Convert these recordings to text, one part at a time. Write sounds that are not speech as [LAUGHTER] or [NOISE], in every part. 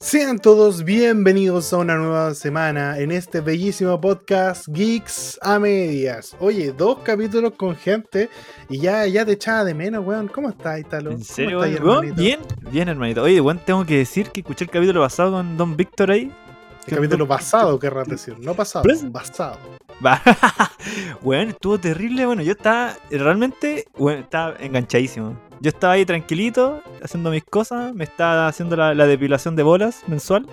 Sean todos bienvenidos a una nueva semana en este bellísimo podcast Geeks a Medias. Oye, dos capítulos con gente y ya, ya te echaba de menos, weón. ¿Cómo estás, Italo? ¿En serio, ¿Cómo estás, weón? Bien, bien, hermanito. Oye, weón, tengo que decir que escuché el capítulo pasado con Don Víctor ahí. El capítulo pasado, querrás decir. No pasado, pasado. [LAUGHS] Weón, estuvo terrible. Bueno, yo estaba realmente, weón, estaba enganchadísimo. Yo estaba ahí tranquilito, haciendo mis cosas. Me estaba haciendo la, la depilación de bolas mensual.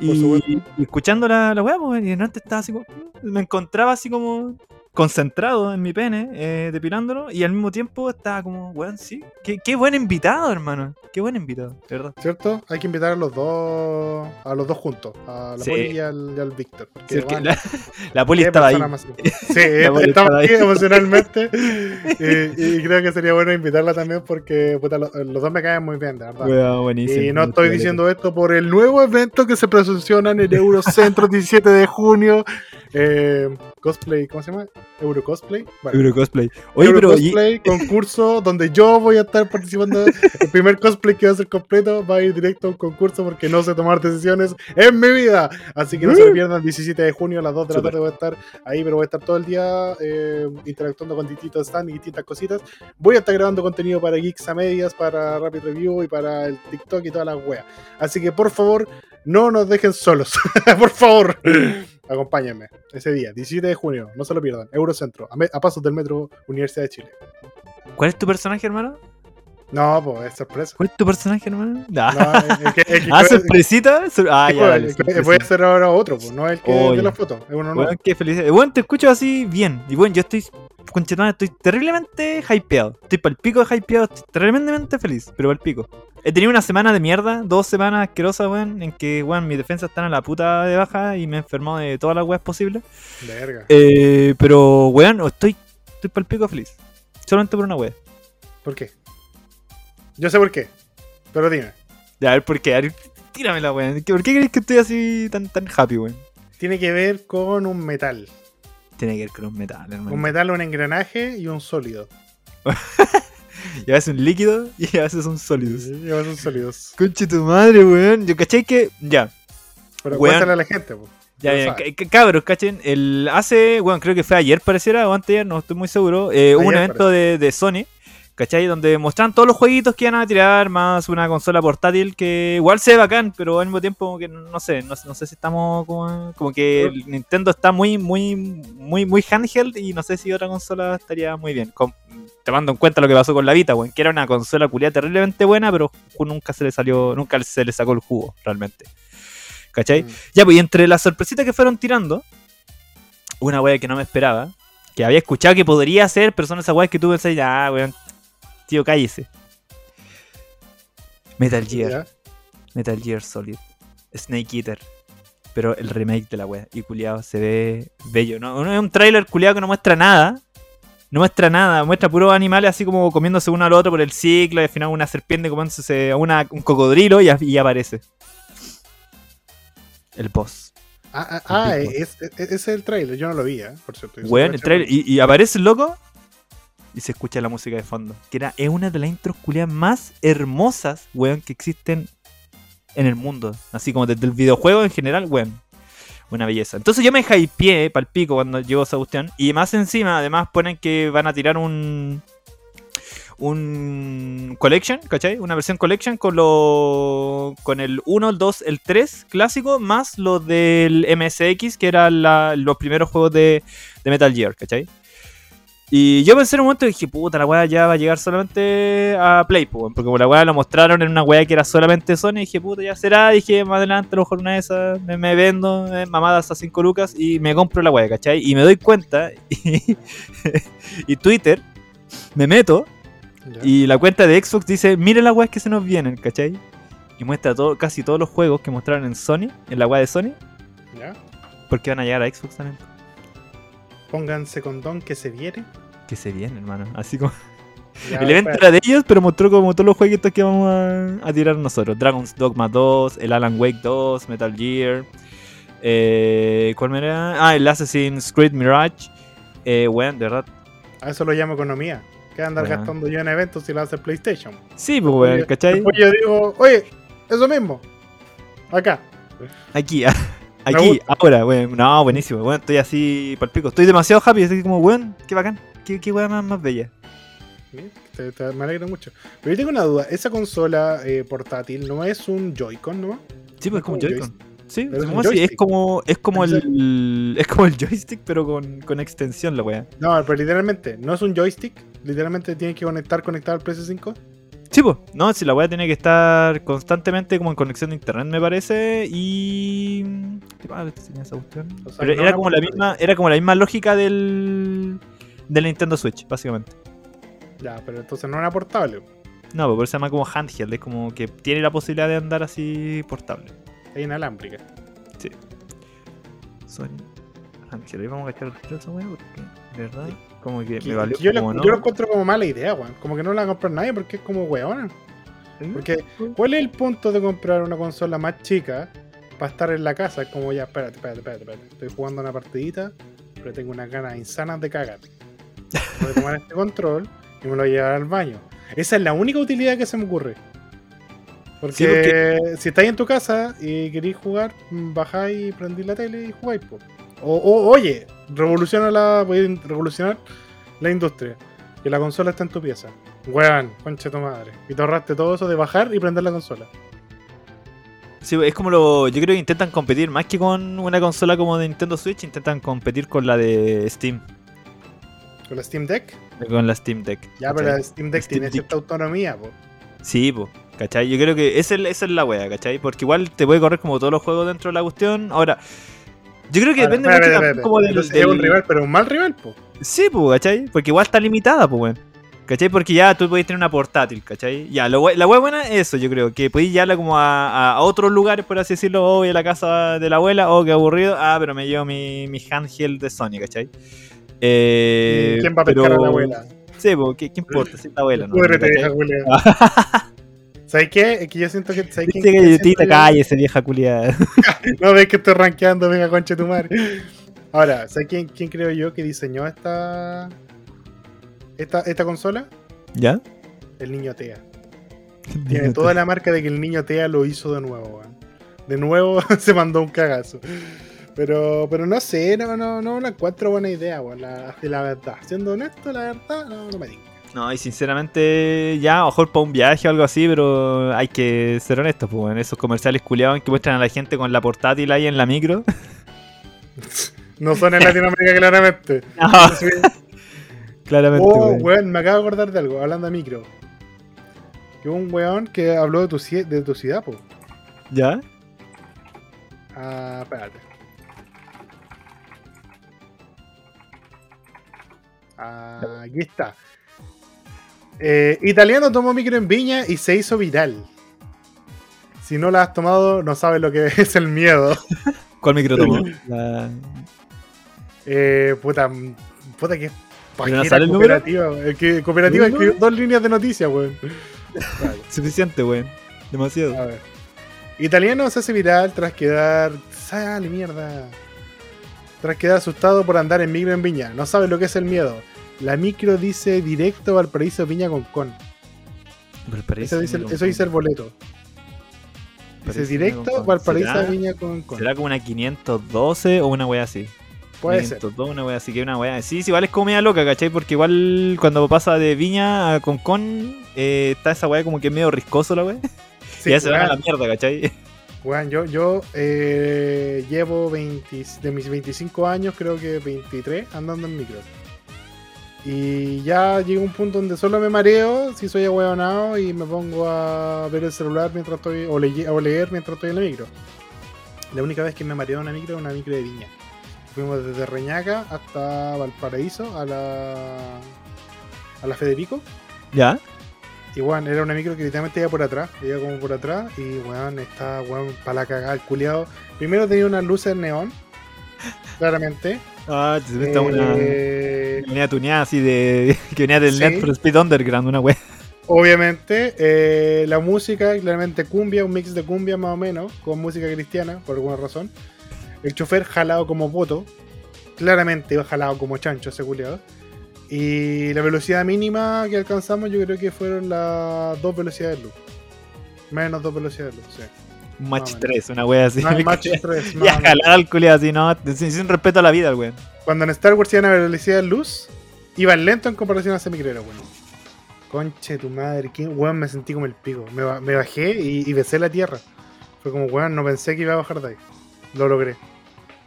Y, y escuchando la, la weá, pues, y antes estaba así como. Me encontraba así como concentrado en mi pene, eh, depilándolo, y al mismo tiempo estaba como, weón, sí. Qué, qué buen invitado, hermano. Qué buen invitado, de verdad. ¿Cierto? Hay que invitar a los dos, a los dos juntos, a la Sí. Poli y al, Víctor. porque, Sí, es que weón, la, [LAUGHS] [LAUGHS] la poli estaba ahí. más- Sí, estaba ahí emocionalmente. [LAUGHS] y, y creo que sería bueno invitarla también porque puta, lo- los, dos me caen muy bien, de verdad. Buenísimo. Y no estoy diciendo esto por el nuevo evento que se presenta en el Eurocentro 17 de junio. Eh, cosplay, ¿cómo se llama? Euro Cosplay. Bueno, Euro cosplay. Oye, Euro pero. y- Cosplay, [LAUGHS] concurso donde yo voy a estar participando. El primer cosplay que va a ser completo va a ir directo a un concurso porque no sé tomar decisiones en mi vida. Así que no se lo pierdan el 17 de junio a las 2 de la tarde voy a estar ahí, pero voy a estar todo el día eh, interactuando con distintos stands y distintas cositas. Voy a estar grabando contenido para Geeks a Medias, para Rapid Review y para el TikTok y todas las weas. Así que por favor, no nos dejen solos. [LAUGHS] por favor, [LAUGHS] acompáñenme ese día, 17 de junio. No se lo pierdan. Eurocentro, a, pasos del metro Universidad de Chile. ¿Cuál es tu personaje, hermano? No, pues es sorpresa. ¿Cuál es tu personaje, hermano? Ah, No, es que, es que- [LAUGHS] ah sorpresita. Sor- Ah, ya, sorpresita. hacer ahora otro, pues, no el que Oye. de la foto, es uno nuevo. Weón, qué feliz. Eh, Bueno, te escucho así bien. Y bueno, yo estoy. Conchetón, estoy terriblemente hypeado. Estoy para el pico de hypeado. Estoy terriblemente feliz, pero para el pico. He tenido una semana de mierda, dos semanas asquerosas, weón, en que, weón, mis defensas están a la puta de baja y me he enfermado de todas las weas posibles. Verga. Eh, pero, weón, estoy, estoy para el pico feliz. Solamente por una wea. ¿Por qué? Yo sé por qué, pero dime. Ya, a ver, ¿por qué? A ver, tíramela, weón. ¿Por qué crees que estoy así tan, tan happy, weón? Tiene que ver con un metal. Tiene que ver con un metal, hermano. Un metal, un engranaje y un sólido. [LAUGHS] [LAUGHS] Y a veces un líquido y a veces son sólidos. Y ahora son sólidos. Conche tu madre, weón. Yo caché que. Ya. Pero Weón. cuéntale a la gente, pues. Ya, ya, cabros, cachen. El, hace, bueno, creo que fue ayer, pareciera, o antes ayer, no estoy muy seguro. eh, hubo un evento de, de Sony, ¿cachai? Donde mostraron todos los jueguitos que iban a tirar, más una consola portátil que igual se ve bacán, pero al mismo tiempo, como que no sé, no, no sé si estamos como, como que el Nintendo está muy, muy, muy, muy handheld y no sé si otra consola estaría muy bien. Con- tomando en cuenta lo que pasó con la Vita, weón, que era una consola culiada terriblemente buena, pero nunca se le salió, nunca se le sacó el jugo, realmente. ¿Cachai? Mm. Ya, pues y entre las sorpresitas que fueron tirando, una wea que no me esperaba, que había escuchado que podría ser, pero son esas weas que tú pensás, ya, weón, tío, cállese. Metal Gear. Metal Gear Solid, Snake Eater, pero el remake de la wea, y culiado se ve bello, ¿no? No es un tráiler culiado que no muestra nada. No muestra nada, muestra puros animales así como comiéndose uno al otro por el ciclo, y al final una serpiente comiéndose a una, un cocodrilo y, y aparece. El boss. Ah, ah, ah, El es, es- ese es el trailer, yo no lo vi, ¿eh? por cierto. Solo el trailer. Y, y aparece el loco y se escucha la música de fondo. Que era, es una de las intros culiadas más hermosas, weón, que existen en el mundo. Así como desde el videojuego en general, weón. Una belleza. Entonces yo me hypeé pal pico cuando llegó esa cuestión. Y más encima, además ponen que van a tirar un. Un collection, ¿cachai? Una versión collection con lo, con el 1, el 2, el 3 clásico, más los del MSX, que eran los primeros juegos de, de Metal Gear, ¿cachai? Y yo pensé en un momento y dije, puta, la weá ya va a llegar solamente a Play, po, porque como la weá lo mostraron en una weá que era solamente Sony, dije, puta, ya será, dije, más adelante a lo mejor una de esas me, me vendo eh, mamadas a 5 lucas y me compro la weá, ¿cachai? Y me doy cuenta, [LAUGHS] y, y Twitter, me meto, Ya. y la cuenta de Xbox dice, miren las weas que se nos vienen, ¿cachai? Y muestra todo, casi todos los juegos que mostraron en Sony, en la wea de Sony, ¿Ya? porque van a llegar a Xbox también. Pónganse con don que se viene. Que se vienen, hermano. Así como... Ya, el evento espera. era de ellos, pero mostró como todos los jueguitos que vamos a, a tirar nosotros. Dragon's Dogma 2, el Alan Wake 2, Metal Gear. Eh, ¿Cuál me era? Ah, el Assassin's Creed Mirage. Eh, weón, de verdad. A eso lo llamo economía. ¿Qué andar gastando yo en eventos si lo hace PlayStation? Sí, pues Oye, ¿cachai? Después yo digo, oye, eso mismo. Acá. Aquí, aquí, ahora, weón. No, buenísimo, weón. Estoy así para pico. Estoy demasiado happy. Estoy como, weón, qué bacán. Qué, qué weón más, más bella. Te, te, me alegro mucho. Pero yo tengo una duda. ¿Esa consola eh, portátil no es un Joy-Con nomás? Sí, pues es como un Joy-Con. Sí, es como así, es como, es como ¿En el, es como el joystick, pero con, con extensión la weá. No, pero literalmente, no es un joystick. Literalmente tienes que conectar conectado al PS5. Sí, pues, no, si la weá tiene que estar constantemente como en conexión de internet, me parece, y... ¿Qué más tenía esa cuestión? O sea, Pero no era como la misma, era como la misma lógica del, del Nintendo Switch, básicamente. Ya, pero entonces no una portable. No, eso se llama como handheld, es como que tiene la posibilidad de andar así portable. Es inalámbrica. Sony handheld, ahí vamos a cachar el precio, weá, porque de verdad, como que Que- me valió que yo, como lo, no. yo lo encuentro como mala idea, weón. Como que no la va a comprar nadie porque es como weona. Porque, ¿cuál es el punto de comprar una consola más chica para estar en la casa? Es como ya, espérate, espérate, espérate, espérate. Estoy jugando una partidita, pero tengo unas ganas insanas de cagar. Voy a tomar este control y me lo voy a llevar al baño. Esa es la única utilidad que se me ocurre. Porque, Sí, porque- si estáis en tu casa y queréis jugar, bajáis, prendís la tele y jugáis. po. O, o, oye, revoluciona la, voy a revolucionar la industria. Que la consola está en tu pieza. Weón, concha tu madre. Y te ahorraste todo eso de bajar y prender la consola. Sí, es como lo. Yo creo que intentan competir más que con una consola como de Nintendo Switch, intentan competir con la de Steam, Con la Steam Deck. con la Steam Deck. Ya, ¿cachai? pero la Steam Deck Steam tiene Deck. cierta autonomía, po. Sí, pues, ¿cachai? Yo creo que esa es, esa es la wea, ¿cachai? Porque igual te puede correr como todos los juegos dentro de la cuestión. Ahora, yo creo que Ahora, depende mucho espérate. como del. Entonces del- es un rival, pero un mal rival, po. Sí, pues, ¿cachai? Porque igual está limitada, pues, weón. ¿Cachai? Porque ya tú podés tener una portátil, ¿cachai? Ya, lo la wea buena es eso, yo creo, que podéis llevarla como a, a- a otros lugares, por así decirlo, o voy a la casa de la abuela, oh, qué aburrido, ah, pero me llevo mi, mi handheld de Sony, ¿cachai? Eh, ¿Quién va a pescar a pero- la abuela? Sí, pues, ¿qué, qué importa? Si es la abuela, ¿no? [LAUGHS] ¿Sabes qué? Es que yo siento que. ¿sabes Dice yo? cállese, vieja culiada. [LAUGHS] [LAUGHS] No ves que estoy rankeando, venga, concha tu madre. Ahora, ¿sabes quién, quién creo yo que diseñó esta. Esta, esta consola? ¿Ya? El niño Tea. [LAUGHS] Tiene toda la marca de que el niño Tea lo hizo de nuevo, weón. De nuevo [LAUGHS] se mandó un cagazo. Pero, pero no sé, no, no, no la encuentro buena idea, weón. La, la verdad, siendo honesto, la verdad, no, no me diga. No, y sinceramente, ya, a lo mejor para un viaje o algo así, pero hay que ser honestos, pues, en esos comerciales culiados que muestran a la gente con la portátil ahí en la micro. [LAUGHS] No son en Latinoamérica, claramente. [LAUGHS] No, claramente, Oh, weón. weón, me acabo de acordar de algo, hablando de micro. Que hubo un weón que habló de tu, de tu ciudad, po. ¿Ya? Ah, espérate. Ah, aquí está. Eh, italiano tomó micro en Viña y se hizo viral. Si no la has tomado, no sabes lo que [LAUGHS] es el miedo. ¿Cuál micro tomó? La- Eh, puta, puta que ¿Pero no pajera sale el número? cooperativa. Es que cooperativa ¿El escribió dos líneas de noticias, weón. Vale. Suficiente, weón. Demasiado. A ver. Italiano se hace viral tras quedar. Sale mierda. Tras quedar asustado por andar en micro en Viña. No sabe lo que es el miedo. La micro dice directo Valparaíso Viña con con. Valparaíso, Eso dice, eso con dice el Con. boleto. Dice directo con Con. Valparaíso ¿Será- Viña con con. ¿Será como una 512 o una wea así? Puede Una ser. 502, una wea así que una wea. Sí, sí, igual es como media loca, ¿cachai? Porque igual cuando pasa de Viña a Concon, eh, está esa wea como que es medio riscoso la wea. [LAUGHS] Sí, y ya se van a la mierda, ¿cachai? weón, yo, yo eh, llevo 20 de mis 25 años, creo que 23 andando en micro. Y ya llega un punto donde solo me mareo si soy ahueonado y me pongo a ver el celular mientras estoy, o, leer mientras estoy en la micro. La única vez que me mareó una micro es una micro de viña. Fuimos desde Reñaca hasta Valparaíso a la, a la Federico. ¿Ya? Y weón, era una micro que literalmente iba por atrás, iba como por atrás y weón, está weón para la cagada el culiado. Primero tenía unas luces neón, claramente. Ah, se está una. Eh, Venía tuneada así de. [LAUGHS] que venía del Sí. Net for Speed Underground, una wea. Obviamente, eh, la música, claramente cumbia, un mix de cumbia más o menos, con música cristiana, por alguna razón. El chofer jalado como voto, claramente iba jalado como chancho ese culiado. Y la velocidad mínima que alcanzamos, yo creo que fueron las dos velocidades de luz. Menos dos velocidades de luz, sí. Match Más o 3, una wea así. No, el match 3. Ya jalar al culiado así, no, sin, sin respeto a la vida, el weón. Cuando en Star Wars iban a velocidad de luz, iban lento en comparación a ese micrero, weón. Conche tu madre, ¿qué? weón, me sentí como el pico. Me, me bajé y, y besé la tierra. Fue como, weón, no pensé que iba a bajar de ahí. Lo logré.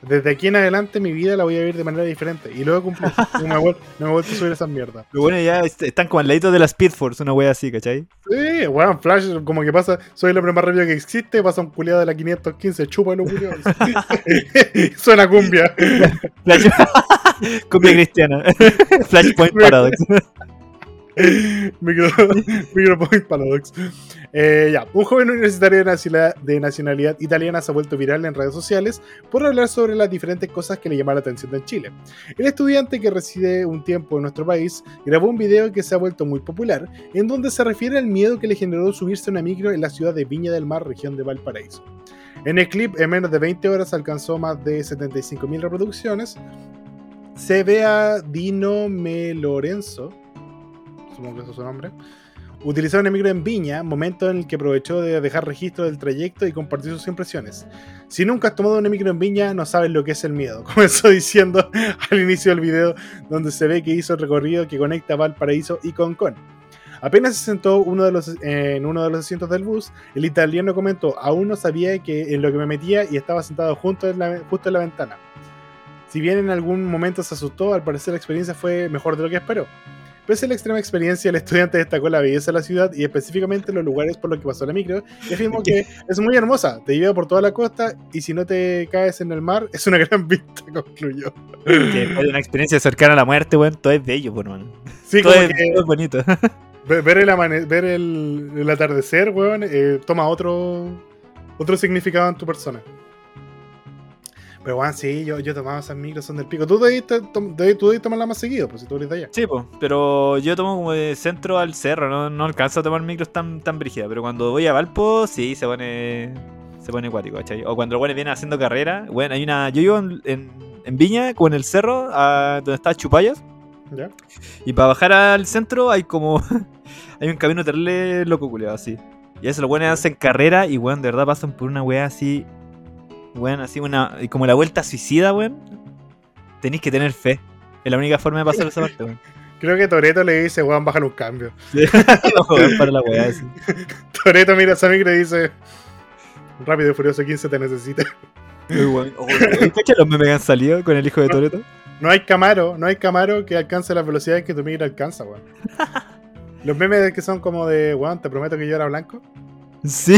Desde aquí en adelante mi vida la voy a vivir de manera diferente. Y luego cumplí. [LAUGHS] no, me he no vuelto a subir esas mierdas. Lo bueno ya est- están como al ladito de la Speed Force, una wea así, ¿cachai? Sí, weón, Flash, como que pasa, soy el hombre más rápido que existe, pasa un culiado de la 515, chupa los culiados. [LAUGHS] [LAUGHS] Suena cumbia. Flash... Cumbia cristiana. Flashpoint Paradox. [LAUGHS] Micro, [LAUGHS] Micropoint Paradox. Eh, ya, un joven universitario de nacionalidad, italiana se ha vuelto viral en redes sociales por hablar sobre las diferentes cosas que le llaman la atención en Chile. El estudiante que reside un tiempo en nuestro país grabó un video que se ha vuelto muy popular, en donde se refiere al miedo que le generó subirse a una micro en la ciudad de Viña del Mar, región de Valparaíso. En el clip, en menos de 20 horas alcanzó más de 75.000 reproducciones. Se ve a Dino Melorenzo, supongo que es su nombre, utilizar una micro en Viña, momento en el que aprovechó de dejar registro del trayecto y compartir sus impresiones. Si nunca has tomado una micro en Viña, no sabes lo que es el miedo. [LAUGHS] Comenzó diciendo al inicio del video, donde se ve que hizo el recorrido que conecta Valparaíso y Concón. Apenas se sentó uno de los, en uno de los asientos del bus, el italiano comentó, aún no sabía que en lo que me metía y estaba sentado junto en la, justo en la ventana. Si bien en algún momento se asustó, al parecer la experiencia fue mejor de lo que esperó. Pese a la extrema experiencia, el estudiante destacó la belleza de la ciudad y específicamente los lugares por los que pasó la micro y afirmó que [LAUGHS] es muy hermosa, te lleva por toda la costa y si no te caes en el mar es una gran [LAUGHS] vista, concluyó. Que después de una experiencia cercana a la muerte, weón, todo es bello, hermano. Sí, Todo como es, que todo es bonito. [LAUGHS] ver ver el, amane- ver el, el atardecer, weón, eh, toma otro, otro significado en tu persona. Pero, weón, sí, yo, yo tomaba esas micros, son del pico. Tú tom- debiste tomarla más seguido, pues si tú eres de allá. Sí, pues, pero yo tomo como de centro al cerro, no, no alcanzo a tomar micros tan, tan brígidas, pero cuando voy a Valpo, sí, se pone se pone acuático, ¿cachai? O cuando el weón viene haciendo carrera, bueno, hay una, yo vivo en, en, en Viña, como en el cerro, a, donde está Chupayas, ¿Ya? y para bajar al centro hay como, [LAUGHS] hay un camino terrible loco, culiado, así. Y eso los buenos hacen carrera y, weón, de verdad pasan por una weá así, weón, así una, como la vuelta suicida, weón, tenéis que tener fe. Es la única forma de pasar esa parte, weón. [LAUGHS] Creo que Toreto le dice, weón, bájale un cambio. [LAUGHS] Para la weá, así. [LAUGHS] Toreto mira a micro y dice, rápido y furioso 15 te necesita. Muy bueno. Oh, ¿Cacha los memes que han salido con el hijo de Toreto? No hay Camaro, no hay Camaro que alcance las velocidades que tu micro alcanza, weón. Los memes que son como de, weón, te prometo que yo era blanco. Sí.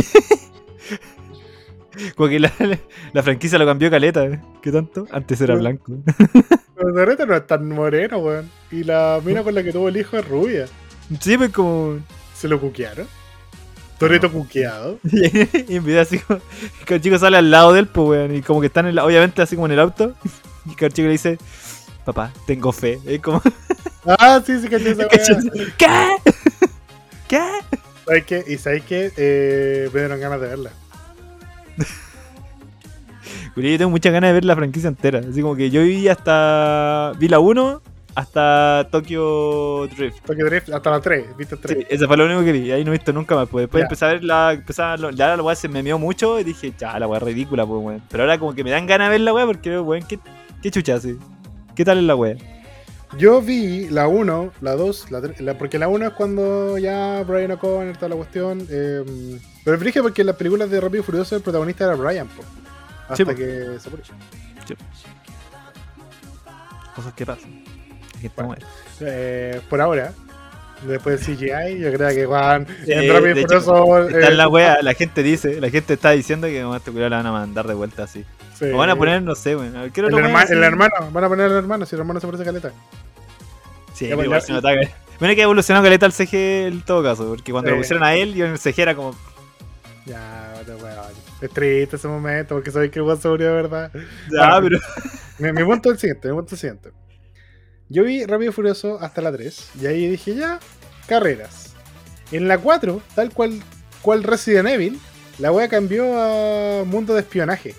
Como que la, la franquicia lo cambió caleta, ¿eh? ¿Qué tanto? Antes era blanco. Pero Toreto no es tan moreno, weón. Y la mina con la que tuvo el hijo es rubia. Sí, pues como. ¿Se lo cuquearon? Toreto cuqueado. [LAUGHS] Y en video así como. Que el chico sale al lado de él, pues, weón. Y como que están, en la- obviamente, así como en el auto. [LAUGHS] Y que el chico le dice: Papá, tengo fe. Es como. [LAUGHS] Ah, sí, sí, caché esa weá. ¿Qué? ¿Qué? ¿Sabes qué? Y sabes qué? Eh, me dieron ganas de verla. Pero yo tengo muchas ganas de ver la franquicia entera. Así como que yo vi hasta. Vi la 1 hasta Tokyo Drift. Tokyo Drift hasta la 3, ¿viste? 3. Sí, ese fue lo único que vi. Ahí no he visto nunca más. Pues después Ya. empecé a ver la. Empecé a, lo- ya la weá se me meó mucho y dije, ya, la weá es ridícula, pues weón. Pero ahora como que me dan ganas de ver la weá porque, weón, ¿qué, qué chucha así? ¿Qué tal es la weá? Yo vi la 1, la 2, la 3, la- porque la 1 es cuando ya Brian O'Connor, toda la cuestión. eh, pero dije porque en las películas de Rápido y Furioso el protagonista era Brian, po, hasta Sí, que se murió. Cosas que pasan. Eh, por ahora, después de CGI, yo creo que Juan, Eh, Rápido hecho. Está en la weá, la gente dice, la gente está diciendo que a este la van a mandar de vuelta así. sí. O van a poner, no sé, ¿qué el, herma- el hermano, van a poner al hermano, si el hermano se parece a caleta. Sí, pues, igual se nota que. Bueno, que evolucionó caleta el CG en todo caso, porque cuando lo pusieron a él, yo en el CG era como. Ya, te weón. Es triste ese momento porque sabéis que el weón se murió verdad. Ya, Ah, pero. Mi, punto es el siguiente, mi punto es el siguiente. Yo vi Rápido y Furioso hasta la 3 y ahí dije ya, carreras. En la 4, tal cual, cual Resident Evil, la wea cambió a mundo de espionaje.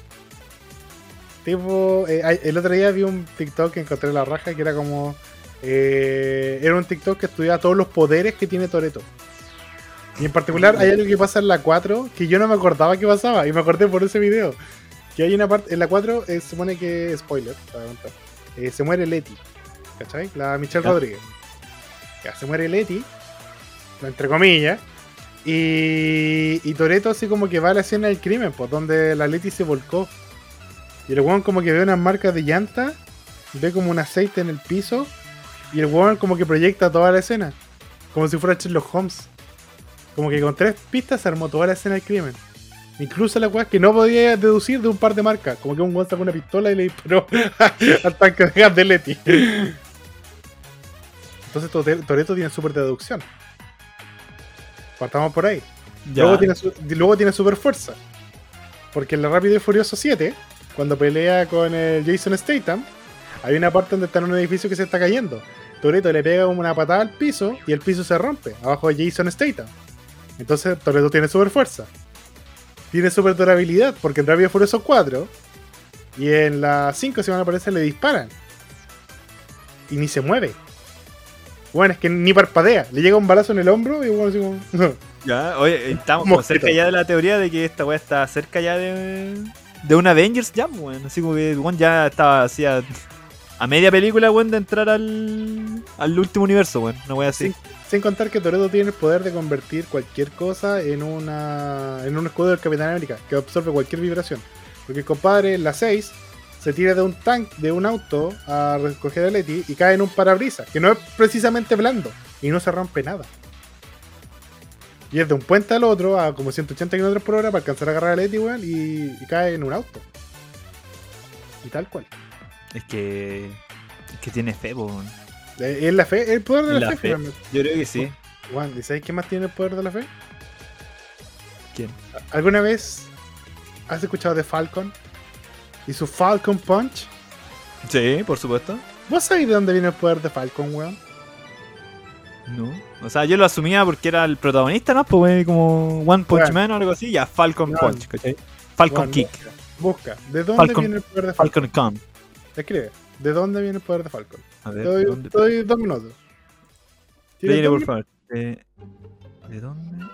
Tipo, eh, el otro día vi un TikTok que encontré en la raja que era como... eh, era un TikTok que estudiaba todos los poderes que tiene Toreto. Y en particular hay algo que pasa en la 4 que yo no me acordaba que pasaba y me acordé por ese video. Que hay una parte, en la 4 eh, se supone que, spoiler, para contar, eh, se muere Leti, ¿cachai? La Michelle Ya. Rodríguez. Ya, se muere Leti, entre comillas, y, y Toreto así como que va a la escena del crimen, pues donde la Leti se volcó. Y el weón como que ve unas marcas de llanta, ve como un aceite en el piso, y el weón como que proyecta toda la escena, como si fuera Sherlock Holmes. Como que con tres pistas se armó toda la escena del crimen. Incluso la weá que no podía deducir de un par de marcas. Como que un weón sacó una pistola y le disparó [LAUGHS] al tanque de gas de Leti. Entonces Toreto tiene super deducción. Partamos por ahí. Ya. Luego tiene, luego tiene super fuerza. Porque en la Rápido y Furioso 7, cuando pelea con el Jason Statham, hay una parte donde está en un edificio que se está cayendo. Toreto le pega una patada al piso y el piso se rompe, abajo de Jason Statham. Entonces Toreto tiene super fuerza. Tiene super durabilidad, porque en y Furioso 4 y en la 5, si van a aparecer, le disparan. Y ni se mueve. Bueno, es que ni parpadea. Le llega un balazo en el hombro y bueno, así como... [LAUGHS] Ya, oye, estamos como cerca ya de la teoría de que esta weá está cerca ya de, de un Avengers ya, weón. Así como que weón ya estaba así a, a media película, weón, de entrar al, al último universo, weón. Una weá así. Sí. Sin contar que Toreto tiene el poder de convertir cualquier cosa en una en un escudo del Capitán América que absorbe cualquier vibración. Porque el compadre la 6 se tira de un tank, de un auto a recoger a Leti y cae en un parabrisas, que no es precisamente blando y no se rompe nada. Y es de un puente al otro a como 180 km por hora para alcanzar a agarrar a Leti, weón, y cae en un auto. Y tal cual. Es que. Es que tiene fe, weón. Eh, Es la fe, el poder de la, La fe, fe. Yo creo que sí. Juan, ¿y sabes qué más tiene el poder de la fe? ¿Quién? ¿Alguna vez has escuchado de Falcon? Y su Falcon Punch. Sí, por supuesto. ¿Vos sabés de dónde viene el poder de Falcon, weón? No. O sea, yo lo asumía porque era el protagonista, ¿no? Pues como One Punch. Man o algo así. Ya, Falcon. Punch, ¿cachai? Falcon Kick. Busca. ¿De dónde viene el poder de Falcon? Falcon Con. Escribe. ¿De dónde viene el poder de Falcon? A Te ver, doy, ¿de dónde? te doy dos minutos. ¿Tienes Leire, dos por favor. ¿De dónde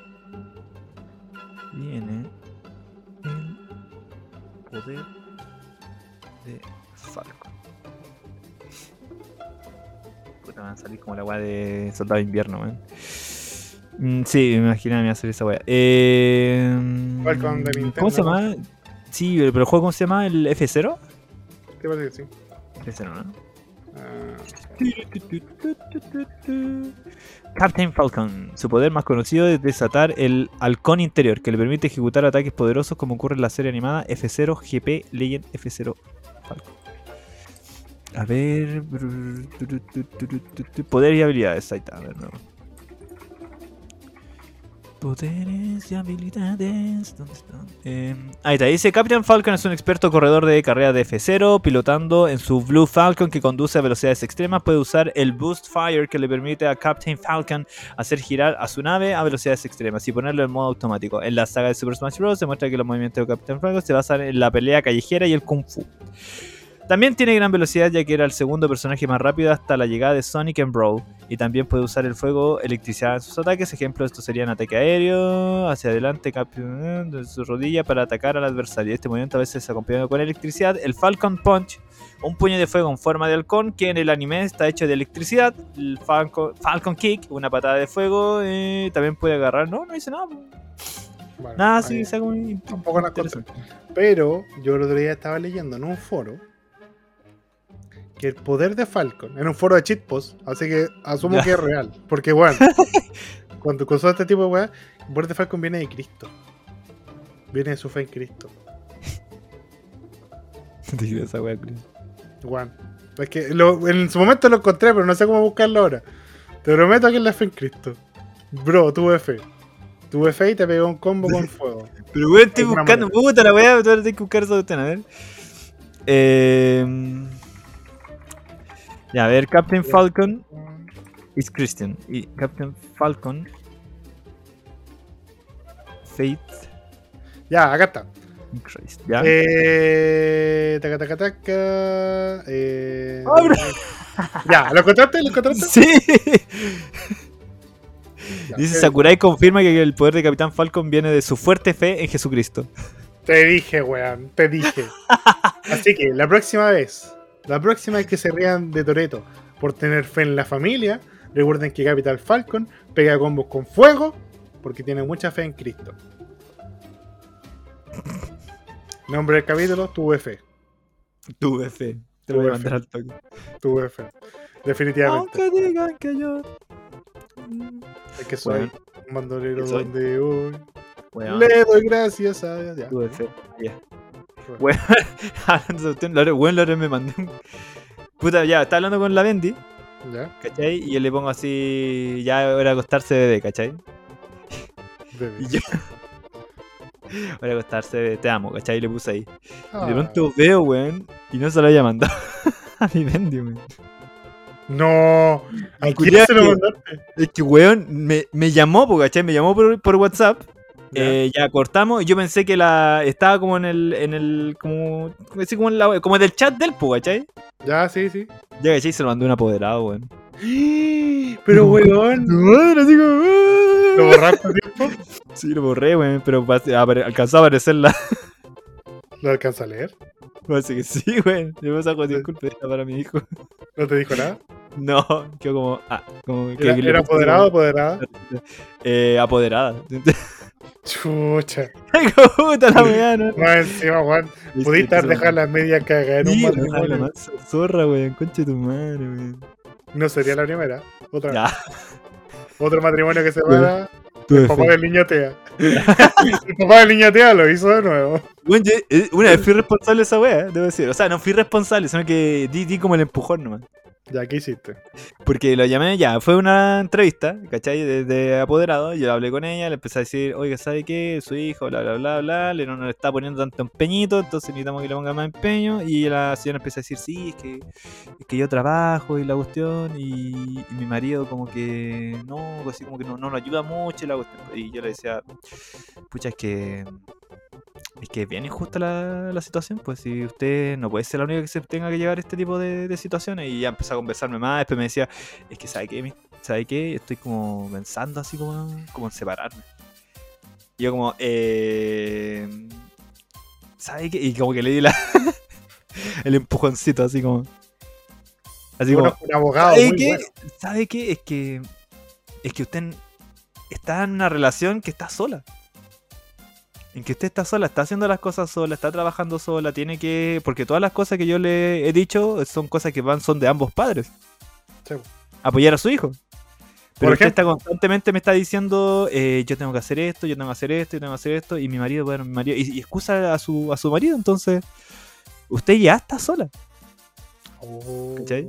viene el poder de Falcon? Puta, van a salir como la weá de Soldado de Invierno, man. Mm, sí, me imaginaba me hacer esa weá. Eh, Falcon de Nintendo, ¿Cómo se llama? Sí, pero el juego, ¿cómo se llama? ¿El F0? ¿Te parece que sí? F0, ¿no? Ah, Captain Falcon. Su poder más conocido es desatar el halcón interior, que le permite ejecutar ataques poderosos como ocurre en la serie animada F0 GP Legend F0 Falcon. A ver. Poder y habilidades. Ahí está, a ver, no. Poderes y habilidades. Eh, ahí está. Dice: Captain Falcon es un experto corredor de carrera de F0, pilotando en su Blue Falcon que conduce a velocidades extremas. Puede usar el Boost Fire que le permite a Captain Falcon hacer girar a su nave a velocidades extremas y ponerlo en modo automático. En la saga de Super Smash Bros. se muestra que los movimientos de Captain Falcon se basan en la pelea callejera y el Kung Fu. También tiene gran velocidad ya que era el segundo personaje más rápido hasta la llegada de Sonic en Brawl. Y también puede usar el fuego electricidad en sus ataques. Ejemplo, estos serían ataque aéreo, hacia adelante, capture de su rodilla para atacar al adversario. Este movimiento a veces es acompañado con electricidad. El Falcon Punch, un puño de fuego en forma de halcón que en el anime está hecho de electricidad. El Falcon, Falcon Kick, una patada de fuego, eh, también puede agarrar. No, no dice nada. bueno, Nada, sí, algo muy Tampoco interesante. Pero yo el otro día estaba leyendo en un foro que el poder de Falcon, en un foro de cheatpost, así que asumo Ya. que es real. Porque, bueno, [LAUGHS] cuando usó este tipo de weá, el poder de Falcon viene de Cristo. Viene de su fe en Cristo. [LAUGHS] Dije esa Chris. Bueno, es que lo- en su momento lo encontré, pero no sé cómo buscarlo ahora. Te prometo que es la fe en Cristo. Bro, tuve fe. Tuve fe y te pegó un combo con [LAUGHS] fuego. Pero weón, estoy buscando, manera. puta la weá, tú ahora tienes que buscar esa cuestión, a ver. Eh, ya, a ver, Captain Falcon is Christian. Y Captain Falcon. Faith Ya, acá está. Christ. ¿Ya? Eh, taca, taca, taca. Eh, ¡Abre! ya, ¿lo encontraste? ¿Lo encontraste? Sí. Dice Sakurai confirma que el poder de Capitán Falcon viene de su fuerte fe en Jesucristo. Te dije, weón, te dije. [LAUGHS] Así que la próxima vez, la próxima vez que se rían de Toreto por tener fe en la familia, recuerden que Capital Falcon pega combos con fuego porque tiene mucha fe en Cristo. Nombre del capítulo, tuve fe. Tuve fe. Te lo voy a Tuve mandar al toque. Tuve fe. Definitivamente. Aunque digan que yo. Es que soy Bueno. un bandolero soy. donde hoy. Weón, Le doy gracias a Dios. Ya. tuve fe. Ya. [LAUGHS] Weón, hablando de usted, la hora me mandé un. [LAUGHS] Puta, ya, está hablando con la Bendy, ¿Ya? ¿cachai? Y yo le pongo así, ya hora de acostarse bebé, ¿cachai? Bebé. Y yo. [LAUGHS] Hora de acostarse bebé, te amo, ¿cachai? Y le puse ahí. Ah. Y de pronto veo, weón, y no se lo había mandado a mi Bendy, weón. No. ¿A quién se lo mandaste? Es que, weón, me, me llamó, ¿cachai? Me llamó por, por WhatsApp. Ya. Eh, ya cortamos yo pensé que la estaba como en el en el como así como en la como del chat del po, ¿cachai? Ya, sí, sí. Ya cachai se lo mandó un apoderado, weón. [GASPS] Pero, weón. Así como "Ah". ¿Lo borraste tiempo? Sí, lo borré, weón, pero alcanzó a aparecer la ¿Lo alcanza a leer? Así que sí, weón. Yo me saco disculpas para mi hijo. ¿No te dijo nada? No, yo como ah, como ¿Era, que era apoderado o apoderada? Eh, apoderada. Chucha. [LAUGHS] Puta la weá, ¿no? [LAUGHS] Más encima, Juan. Pudiste dejado la media cagada en un Sí, la matrimonio. mansa zorra, weón. Concha de tu madre, weón. No sería la primera. Otra. Ya, Otro matrimonio que se para. El papá del niño Tea. [LAUGHS] el papá del niño Tea lo hizo de nuevo. Yo, eh, una vez fui responsable de esa weá, debo decir. O sea, no fui responsable, sino que di, di como el empujón nomás. Ya, ¿qué hiciste? Porque lo llamé ya, fue una entrevista, ¿cachai? De, de apoderado, yo hablé con ella, le empecé a decir, oiga, ¿sabe qué? Su hijo, bla, bla, bla, bla, le no nos está poniendo tanto empeñito, entonces necesitamos que le ponga más empeño. Y la señora empieza a decir, sí, es que, es que yo trabajo y la cuestión, y, y mi marido como que no, así como que no, no nos ayuda mucho y la cuestión. Y yo le decía, pucha, es que... Es que es bien injusta la, la situación, pues si usted no puede ser la única que se tenga que llevar este tipo de, de situaciones. Y ya empezó a conversarme más, después me decía, es que ¿sabe qué? ¿Sabe qué? Estoy como pensando así como, como en separarme. Y yo como, eh... ¿Sabe qué? Y como que le di la... [LAUGHS] el empujoncito así como... Así como... Un, un abogado ¿Sabe muy qué? bueno. ¿Sabe qué? Es que. Es que usted está en una relación que está sola. En que usted está sola, está haciendo las cosas sola, está trabajando sola, tiene que. Porque todas las cosas que yo le he dicho son cosas que van, son de ambos padres. Sí. Apoyar a su hijo. Pero usted está constantemente me está diciendo, eh, yo tengo que hacer esto, yo tengo que hacer esto, yo tengo que hacer esto, y mi marido, bueno, mi marido, y, y excusa a su, a su marido, entonces, usted ya está sola. Oh. ¿Cachai?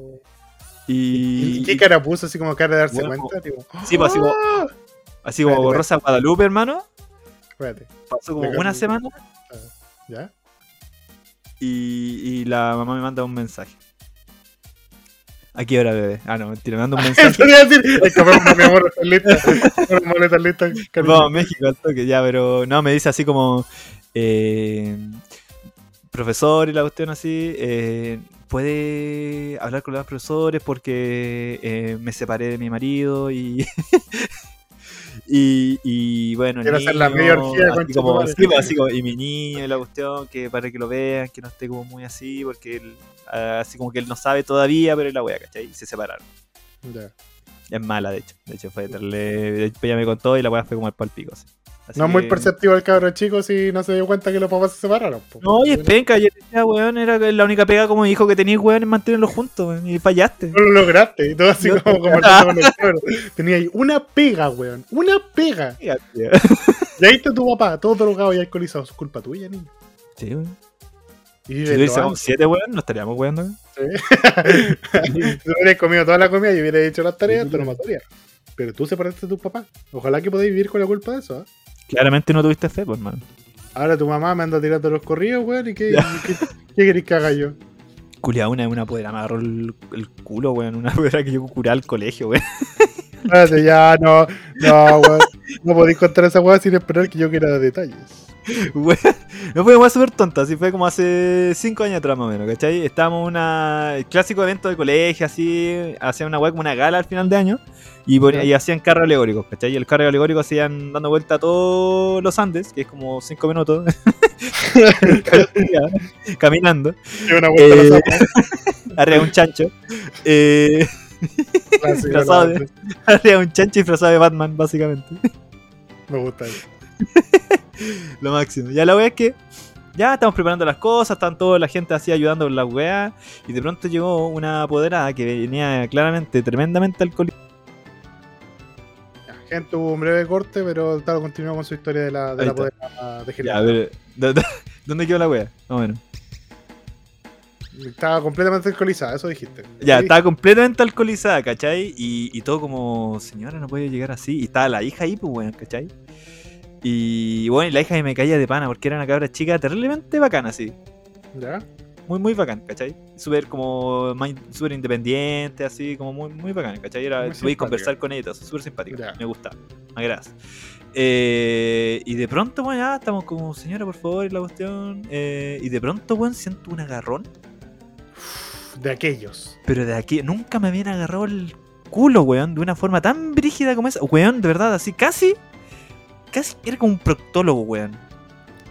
¿Y, Y, qué cara puso así como cara de darse Bueno, cuenta? Tipo, Sí, pues así como, ¡ah! así como Rosa Guadalupe, hermano. Espérate, Pasó como una semana ¿ya? y, y la mamá me manda un mensaje. ¿A qué hora, bebé? Ah, no, mentira, me manda un [LAUGHS] mensaje. Eso te iba a decir, es que mi amor, lista. [LAUGHS] Vamos, México, al toque, ya, pero no, me dice así como. eh, profesor y la cuestión así. eh, puede hablar con los profesores porque eh, me separé de mi marido y. [LAUGHS] Y, y bueno, Quiero hacer la niño, media orgía, así como, madre. sí, pues, así como- y mi niño y la cuestión, que para que lo vean, que no esté como muy así, porque él, ah, así como que él no sabe todavía, pero es la wea, ¿cachai? Y se separaron. Ya. Es mala, de hecho. De hecho, fue darle. Después ella me contó y la weá fue como el palpico. Así. Así No es muy perceptivo el cabro chico si no se dio cuenta que los papás se separaron. po. No, y es penca, yo decía, weón, era la única pega como dijo que tenías, weón, es mantenerlos juntos, weón, y fallaste. No lo lograste. Y todo así No. como, como con el cabro. Tenía ahí una pega, weón. Una pega. [LAUGHS] [LAUGHS] Y ahí está tu papá, todo drogado y alcoholizado. Es culpa tuya, niño. Sí, weón. Y Si tuviésemos siete, weón, no estaríamos weando. weón. [LAUGHS] Si hubieras comido toda la comida y hubieras hecho las tareas, te lo mataría. Pero tú separaste de tu papá. Ojalá que podáis vivir con la culpa de eso. ¿ah? Claramente no tuviste fe, pues, hermano. Ahora tu mamá me anda tirando los corridos, weón. ¿Y qué, qué, qué querés que haga yo? Culia, una una podera me agarró el, el culo, weón, una [LAUGHS] podera que yo curaba al colegio, weón. Espérate, ya, no, no, weón. No podéis contar esa weá sin esperar que yo quiera detalles. [LAUGHS] No fue como súper tonta, así fue como hace 5 años atrás más o menos, ¿cachai? Estábamos en una el clásico evento de colegio, así, hacían una weá como una gala al final de año y, ponía- y hacían carros alegóricos, ¿cachai? Y el carro alegórico hacían dando vuelta a todos los Andes, que es como 5 minutos, [LAUGHS] caminando, Y una vuelta Eh, [LAUGHS] arriba de un chancho, eh, disfrazado la- de- arriba de un chancho disfrazado de Batman, básicamente. Me gusta eso. [LAUGHS] Lo máximo. Ya la wea es que ya estamos preparando las cosas, están toda la gente así ayudando con las weas. Y de pronto llegó una apoderada que venía claramente tremendamente alcohólica. Ya, Gente, hubo un breve corte, pero el Taro continuó con su historia de la, de la poder de Ya, Jerez. a ver, ¿dó- dó- [LAUGHS] ¿dónde quedó la wea? Más o menos. Estaba completamente alcoholizada, eso dijiste. Ya, Sí. estaba completamente alcoholizada, ¿cachai? Y, y todo como, señora, no puede llegar así. Y estaba la hija ahí, pues, weón, ¿cachai? Y bueno, y la hija me caía de pana porque era una cabra chica terriblemente bacana, así. ¿Ya? muy, muy bacán, ¿cachai? Súper como súper independiente, así, como muy, muy bacán, ¿cachai? Era, podéis simpática. conversar con ella, súper simpático, Ya. me gusta, me agradas. Eh, y de pronto, bueno, ya estamos como, señora, por favor, y la cuestión. eh, y de pronto, weón, siento un agarrón, De aquellos. pero de aquí, nunca me habían agarrado el culo, weón, de una forma tan brígida como esa. Weón, de verdad, así, casi, casi era como un proctólogo, weón.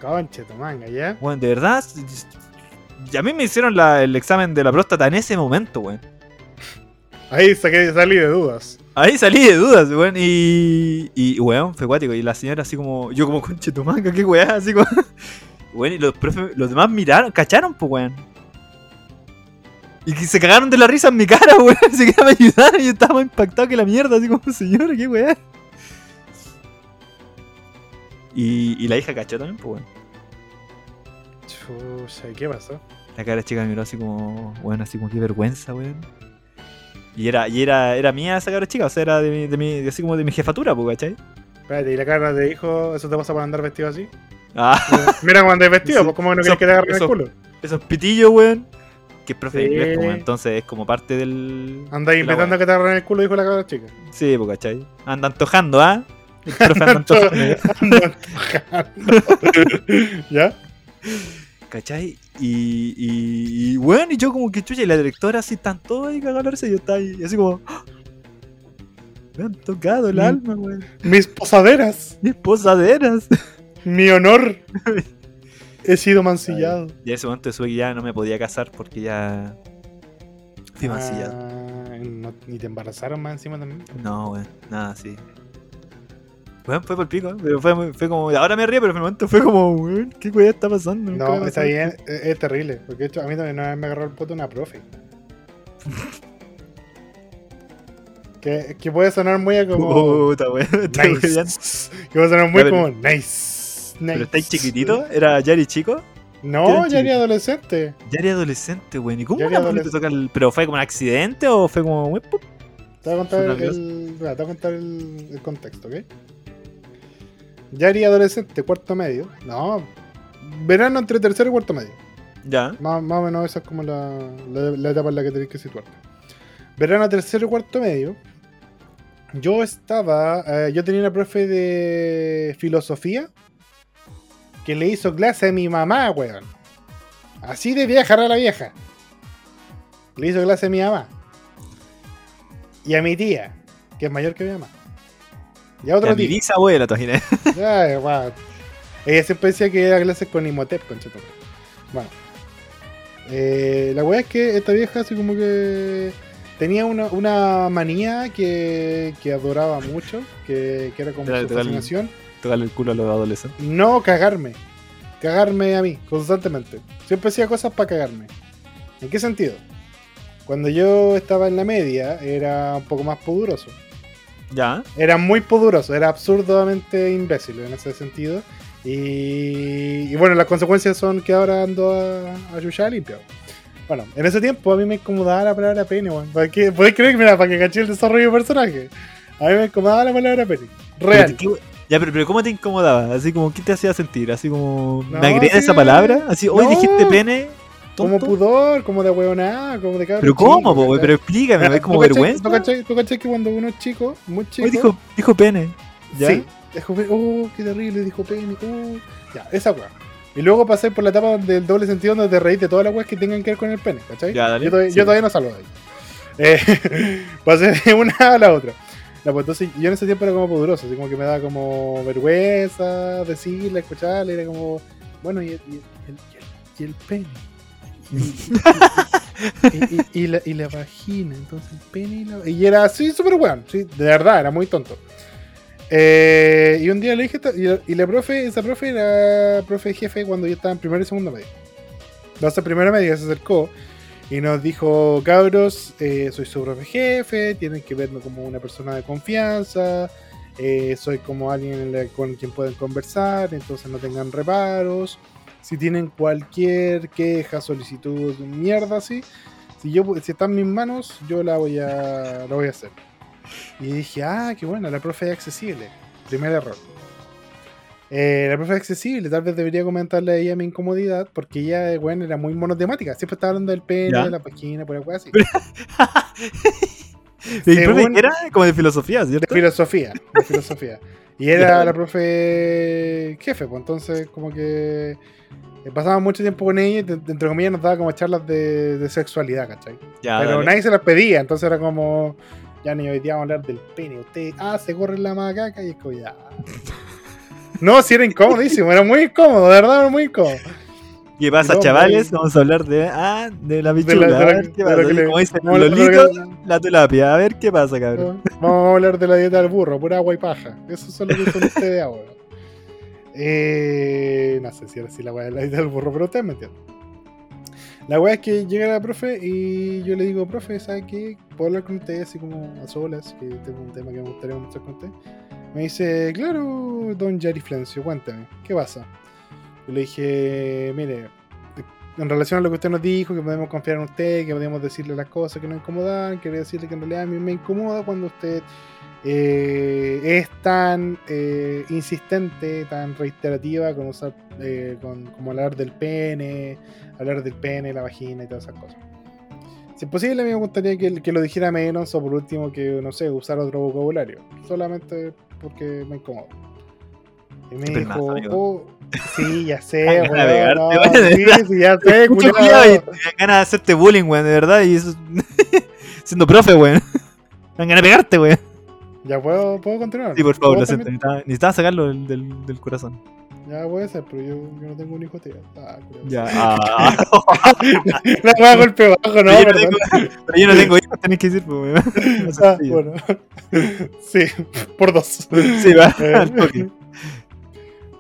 Conche, tu manga, ¿ya? Weón, de verdad. Y a mí me hicieron la- el examen de la próstata en ese momento, weón. Ahí saqué, salí de dudas. Ahí salí de dudas, weón. Y, y weón, fue cuático. Y la señora así como, yo como conche tu manga, qué weá, así como. [LAUGHS] Weón, y los, profe- los demás miraron, cacharon, pues weón. Y que se cagaron de la risa en mi cara, [LAUGHS] weón. Así que me ayudaron y yo estaba más impactado que la mierda, así como, señora, qué weá. Y, y la hija cachó también, pues weón. Chucha, ¿y qué pasó? La cara chica me miró así como, bueno, así como qué vergüenza, weón. Y era, y era, era mía esa cara chica, o sea, era de mi, de mi, así como de mi jefatura, pues, ¿cachai? Espérate, ¿y la cara te dijo eso te pasa por andar vestido así? Ah, [LAUGHS] Mira cómo andas vestido, [LAUGHS] pues cómo no querés que te agarren el eso- culo. esos pitillos, weón. Que es profe de Sí. inglés, pues, entonces es como parte del. Andas de weá. que te agarren el culo, dijo la cabra chica. Sí, pues, ¿cachai? Anda antojando, ¿ah? El profe antojando. [LAUGHS] ¿Ya? ¿Cachai? Y, y, y, weón, y yo como que chucha, y la directora así están todos ahí risa, y yo estaba ahí, así como. ¡ah! Me han tocado el alma, weón. Mis posaderas, Mis posaderas. [LAUGHS] mi honor. He sido mancillado. Y en ese momento supe que ya no me podía casar porque ya. Fui mancillado. Ah, no- te embarazaron más encima también. No, weón, nada, sí. Weón, fue por pico, pero fue, fue como. Ahora me río, pero en el momento fue como, weón, ¿qué weón está pasando? No, está bien, esto. es, es terrible. Porque de hecho, a mí también una vez me agarró el poto una profe. [LAUGHS] que, que puede sonar muy como. Puta, weón, nice. Que puede sonar muy Ya, pero- como nice. Pero nice. estáis chiquitito, era Yari chico. No, ¿Qué era ya era adolescente. Yari adolescente, weón. ¿Y cómo una mujer te adolescente. toca el. ¿Pero fue como un accidente o fue como. Te voy a contar, el, te voy a contar el, el contexto, ¿ok? Yari adolescente, cuarto medio. No, verano entre tercero y cuarto medio. Ya. Más, más o menos esa es como la, la, la etapa en la que tenéis que situarte. Verano tercero y cuarto medio. Yo estaba. eh, yo tenía una profe de filosofía que le hizo clase a mi mamá, weón. Así de vieja era la vieja. Le hizo clase a mi mamá. Y a mi tía, que es mayor que mi mamá. Y a otro Ya, mi bisabuela, imaginas. [LAUGHS] Ay, guau. Ella siempre decía que era clases con Imhotep, conchetumare. Bueno. Eh, la weá es que esta vieja así como que tenía una, una manía que, que adoraba mucho, que, que era como Te- su el- fascinación. Tocarle el culo a los adolescentes. No cagarme. Cagarme a mí, constantemente. Siempre hacía cosas para cagarme. ¿En qué sentido? Cuando yo estaba en la media, era un poco más poderoso. Ya. Era muy poderoso, era absurdamente imbécil en ese sentido. Y, y bueno, las consecuencias son que ahora ando a, a chuchar limpio. Bueno, en ese tiempo a mí me incomodaba la palabra pene, weón. ¿Podés creer que, mira, para que caché el desarrollo de personaje? A mí me incomodaba la palabra pene. Real. Pero, ¿qué- Ya, pero, pero ¿cómo te incomodaba? Así como, ¿qué te hacía sentir? Así como, No, ¿me agreda sí. esa palabra? Así, hoy No. dijiste pene. Como pudor, como de hueonada, como de cabrón. Pero ¿cómo, po? Pero explícame, ¿es como ¿Tú cachai- vergüenza? ¿Tú cachai, tú cachai que cuando uno es chico, muy chico, Hoy dijo, dijo pene. ¿Ya? Sí, Dijo, "Pe- oh, qué terrible, dijo pene, oh. Ya, esa weá. Y luego pasé por la etapa del doble sentido donde te reís de todas las weas que tengan que ver con el pene, ¿cachai? Ya, dale. Yo, todavía, Sí. yo todavía no salgo de ahí. Eh, [LAUGHS] pasé de una a la otra. Pues entonces yo en ese tiempo era como poderoso, así como que me daba como vergüenza decirle, escucharle, era como, bueno, y el, y el- y el- y el pene. Y, la, y la vagina, entonces el pene y la Y era así, súper weón, sí, de verdad, era muy tonto. Eh, y un día le dije, y la, profe, esa profe era profe jefe cuando yo estaba en primero y segundo medio. Entonces, primero medio se acercó y nos dijo, cabros, eh, soy su profe jefe, tienen que verme como una persona de confianza, eh, soy como alguien con quien pueden conversar, entonces no tengan reparos. Si tienen cualquier queja, solicitud, mierda así, si yo si está en mis manos, yo la voy a, la voy a hacer. Y dije, ah, qué bueno, la profe es accesible. Primer error. Eh, la profe es accesible, tal vez debería comentarle a ella mi incomodidad, porque ella, bueno, era muy monotemática. Siempre estaba hablando del pene, Ya. de la página, por algo así. [LAUGHS] Según- era como de filosofía, De ¿cierto? filosofía, de filosofía. Y era [LAUGHS] la profe jefe, pues entonces como que eh, pasábamos mucho tiempo con ella y entre comillas nos daba como charlas de, de sexualidad, ¿cachai? Ya, Pero dale. nadie se las pedía, entonces era como, ya ni hoy día vamos a hablar del pene, usted, ah, se corre la macaca y es como ya. [LAUGHS] No, sí era incomodísimo, era muy incómodo, de verdad era muy incómodo. ¿Qué pasa, No, chavales? Vamos a hablar de, ah, de la De pichula. la- de a la- ver qué pasa. le- Como dice vamos a hablar de Lolito, la tilapia. A ver qué pasa, cabrón. Vamos a hablar de la dieta del burro, pura agua y paja. Eso es lo que son [LAUGHS] ustedes ahora. Eh, no sé si era así la weá la del burro, pero ustedes me entienden. La weá es que llega la profe y yo le digo, profe, ¿sabe qué? ¿Puedo hablar con usted así como a solas? Que tengo un tema que me gustaría conversar con usted. Me dice, claro, don Yari Flencio, cuéntame, ¿qué pasa? Yo le dije, mire, en relación a lo que usted nos dijo, que podemos confiar en usted, que podemos decirle las cosas que nos incomodan, quería decirle que en realidad a mí me incomoda cuando usted eh, es tan eh, insistente, tan reiterativa con usar, eh, con, como hablar del pene, hablar del pene, la vagina y todas esas cosas. Si es posible, a mí me gustaría que, que lo dijera menos o por último que, no sé, usar otro vocabulario. Solamente porque me incomoda. Y me Qué dijo, oh, sí, ya [LAUGHS] sé, weón, pegarte, no, weón, de sí, verdad. sí, ya sé, Mucho culiao. culiado y te dan ganas de hacerte bullying, weón, de verdad. Y eso. [LAUGHS] siendo profe, weón. [LAUGHS] Me ganas de pegarte, weón. Ya puedo, puedo continuar. Sí, por favor, ¿Puedo lo siento. Necesitaba, necesitaba sacarlo del, del, del corazón. Ya puede ser, pero yo, yo no tengo un hijo tío. Ah. Ya. Ah. La weá golpe bajo, no, pero, yo no tengo, pero yo no tengo hijos, tenés que decir, pues. No Ah, bueno. sí, por dos. Sí, va, Eh, al toque.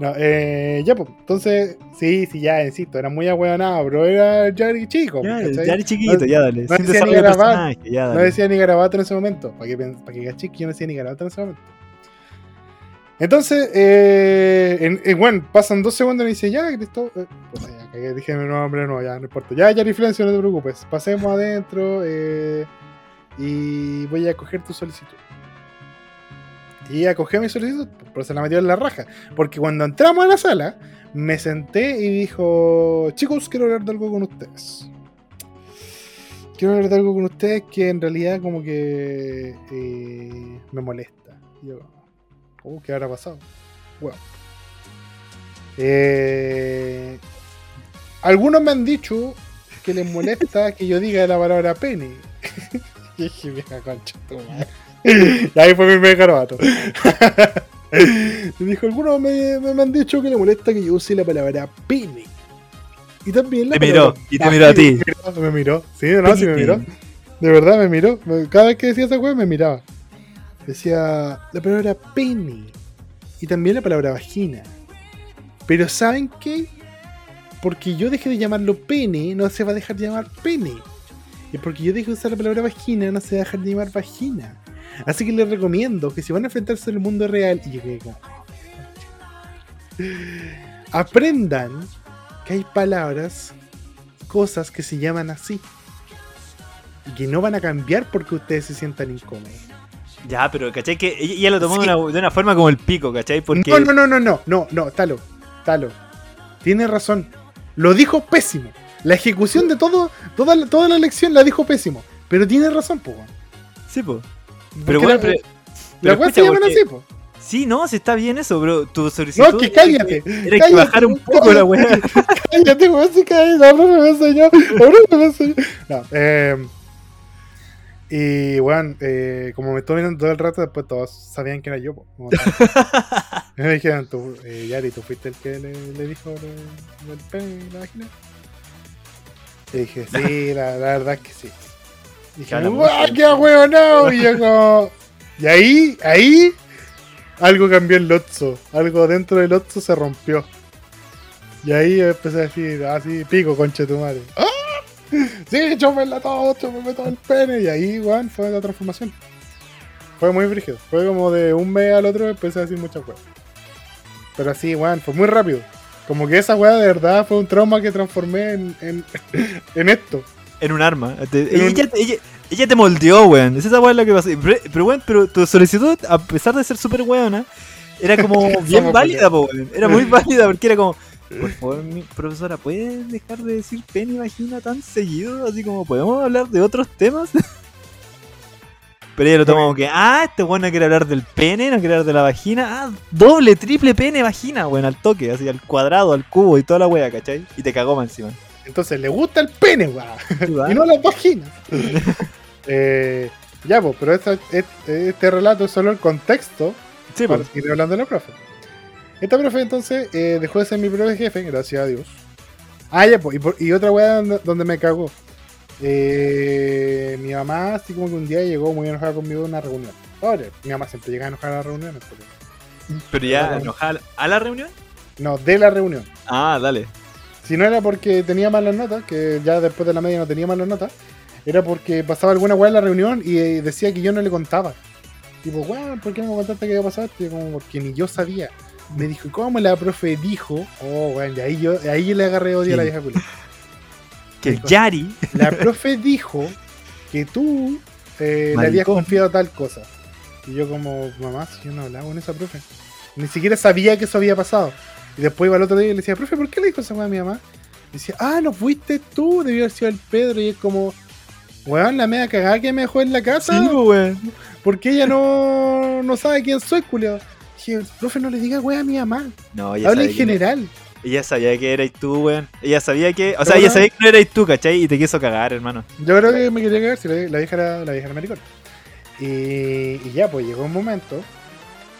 No, eh, ya, pues, entonces, sí, sí, ya, insisto, era muy ahueonado, pero era Yari chico. Ya, eres chiquito, ya dale. no decía ni ya No decía ni garabato en ese momento, para que, para que caché que yo no decía ni garabato en ese momento. Entonces, eh, en- en- bueno, pasan dos segundos y me dice, ya, Cristo, eh, pues ya, cagué, dije mi nombre, no, ya, no importa. Ya, Yari Flencio, no te preocupes, pasemos adentro eh, y voy a coger tu solicitud. Y acogió mi solicitud, pero se la metió en la raja. Porque cuando entramos a la sala, me senté y dijo, chicos, quiero hablar de algo con ustedes. Quiero hablar de algo con ustedes que en realidad como que eh, me molesta. Y yo, oh, ¿qué habrá pasado? Bueno. Eh, algunos me han dicho que les molesta que yo diga la palabra pene. y dije, vieja concha, tu madre. [LAUGHS] ahí fue mi primer garabato. [LAUGHS] dijo, algunos me, me- han dicho que le molesta que yo use la palabra pene. Y también la Te miró, y te miró a ti. Me miró, me miró. Sí, no, sí me miró. De verdad me miró. Cada vez que decía esa weá me miraba. Decía la palabra pene. Y también la palabra vagina. Pero ¿saben qué? Porque yo dejé de llamarlo pene, no se va a dejar de llamar pene. Y porque yo dejé de usar la palabra vagina, no se va a dejar de llamar vagina. Así que les recomiendo que si van a enfrentarse al mundo real, y como, aprendan que hay palabras, cosas que se llaman así. Y que no van a cambiar porque ustedes se sientan incómodos. Ya, pero ¿cachai? Que ella lo tomó Sí. de, una, de una forma como el pico, ¿cachai? Porque. No, no, no, no, no, no, no, Talo, Talo. Tiene razón. Lo dijo pésimo. La ejecución de todo, toda la, toda la lección la dijo pésimo. Pero tiene razón, po. Sí, po. Pero bueno, pero. la weá se llaman así, po. Sí, no, si está bien eso, pero tu solicitud. No, que cállate. Era que cállate, bajar un poco la weá. [LAUGHS] Cállate, weón, sí, cállate. La profe me enseñó. Profe me enseñó. No, eh. Y, weón, eh, como me estuve mirando todo el rato, después todos sabían que era yo. [LAUGHS] me dijeron, tú, eh, Yari, ¿tú fuiste el que le, le dijo del pene y la vagina? Y dije, sí, la, la verdad es que sí. Y dije, ¡guau, qué huevonao! Y yo como... Y ahí, ahí, algo cambió en Lotso. Algo dentro del Lotso se rompió. Y ahí empecé a decir, así, pico, concha de tu madre. ¡Ah! Sí, chúpenla todo, chúpenme todo el pene. Y ahí, weón, fue la transformación. Fue muy brígido. Fue como de un mes al otro empecé a decir muchas weas. Pero así, weón, fue muy rápido. Como que esa wea de verdad fue un trauma que transformé en, en, [LAUGHS] en esto. En un arma. Te- En ella, ella- ella te moldeó, weón. Es esa weá lo que pasó. Pero, pero, weón, pero tu solicitud, a pesar de ser súper weona, era como [LAUGHS] bien válida, po, weón. Era muy [LAUGHS] válida porque era como. Por favor, mi profesora, ¿puedes dejar de decir pene y vagina tan seguido? Así como, ¿podemos hablar de otros temas? [LAUGHS] Pero ella lo toma como que, ah, este weón no quiere hablar del pene, no quiere hablar de la vagina. Ah, doble, triple pene, vagina, weón, al toque, así al cuadrado, al cubo y toda la wea, ¿cachai? Y te cagó más encima. Entonces le gusta el pene, weón. [LAUGHS] y no las vaginas. [LAUGHS] eh, ya, pues, pero esta- este, este relato es solo el contexto Sí, para pues. seguir hablando de la profe. Esta profe entonces eh, dejó de ser mi profe jefe, gracias a Dios. Ah, ya, pues, y, por- y otra weá donde, donde me cagó. Eh, mi mamá, así como que un día llegó muy enojada conmigo a una reunión. Ahora, mi mamá siempre llega enojada a las reuniones. porque- Pero ya enojada a la reunión. No, de la reunión. Ah, dale. Si no era porque tenía malas notas, que ya después de la media no tenía malas notas, era porque pasaba alguna weá en la reunión y eh, decía que yo no le contaba. Tipo, weón, ¿por qué no me contaste qué iba a pasar? Y como, porque ni yo sabía. Me dijo, ¿y cómo la profe dijo? Oh, weón, y ahí yo, ahí yo le agarré odio a la vieja. [LAUGHS] Que el Yari. La profe dijo que tú eh, le habías confiado tal cosa. Y yo como, mamá, si yo no hablaba con esa profe. Ni siquiera sabía que eso había pasado. Y después iba al otro día y le decía, profe, ¿por qué le dijo esa weá a mi mamá? Y decía, ah, no fuiste tú, debió haber sido el Pedro. Y es como, weón, la media cagada que me dejó en la casa. Sí, weón. Porque ella no, no sabe quién soy, culiao. Dije, profe, no le diga weá a mi mamá. No, ella Habla en general. Ella sabía que erais tú, weón. Ella sabía que. O sea, ella no. sabía que no erais tú, ¿cachai? Y te quiso cagar, hermano. Yo creo que me quería cagar si la, la vieja era la vieja era maricona. Y, y ya, pues llegó un momento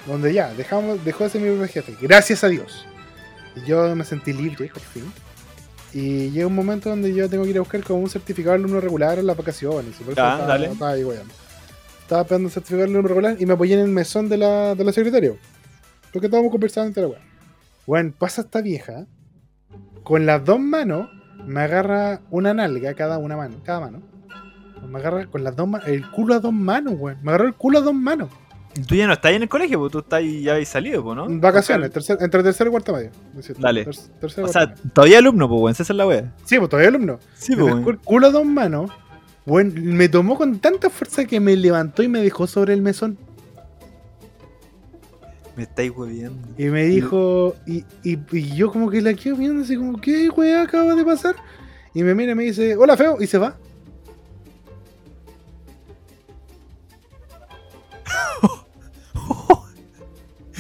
donde ya, dejamos, dejó de ser mi jefe. Gracias a Dios. Yo me sentí libre, por fin. Y llega un momento donde yo tengo que ir a buscar como un certificado de alumno regular en las vacaciones. por eso estaba, dale. estaba ahí. Estaba esperando el certificado de alumno regular y me apoyé en el mesón de la, de la secretaria. Porque estábamos conversando entre la weá. Bueno, pasa esta vieja. Con las dos manos me agarra una nalga cada una mano, cada mano. Me agarra con las dos manos, el culo a dos manos, weón. Me agarró el culo a dos manos. Tú ya no estás ahí en el colegio, porque tú estás ahí, ya habéis salido, pues, ¿no? Vacaciones, tercer- entre tercero y cuarto medio. cierto. Dale. Ter- tercero y O sea, medio. todavía alumno, pues, weón. Esa es la wea. sí, pues todavía alumno. Sí, pues, weón. culo a dos manos. Bueno, me tomó con tanta fuerza que me levantó y me dejó sobre el mesón. Me estáis hueviando. Y me dijo, y, y, y yo como que la quedo viendo así como, ¿qué weá acaba de pasar? Y me mira y me dice, hola feo, y se va.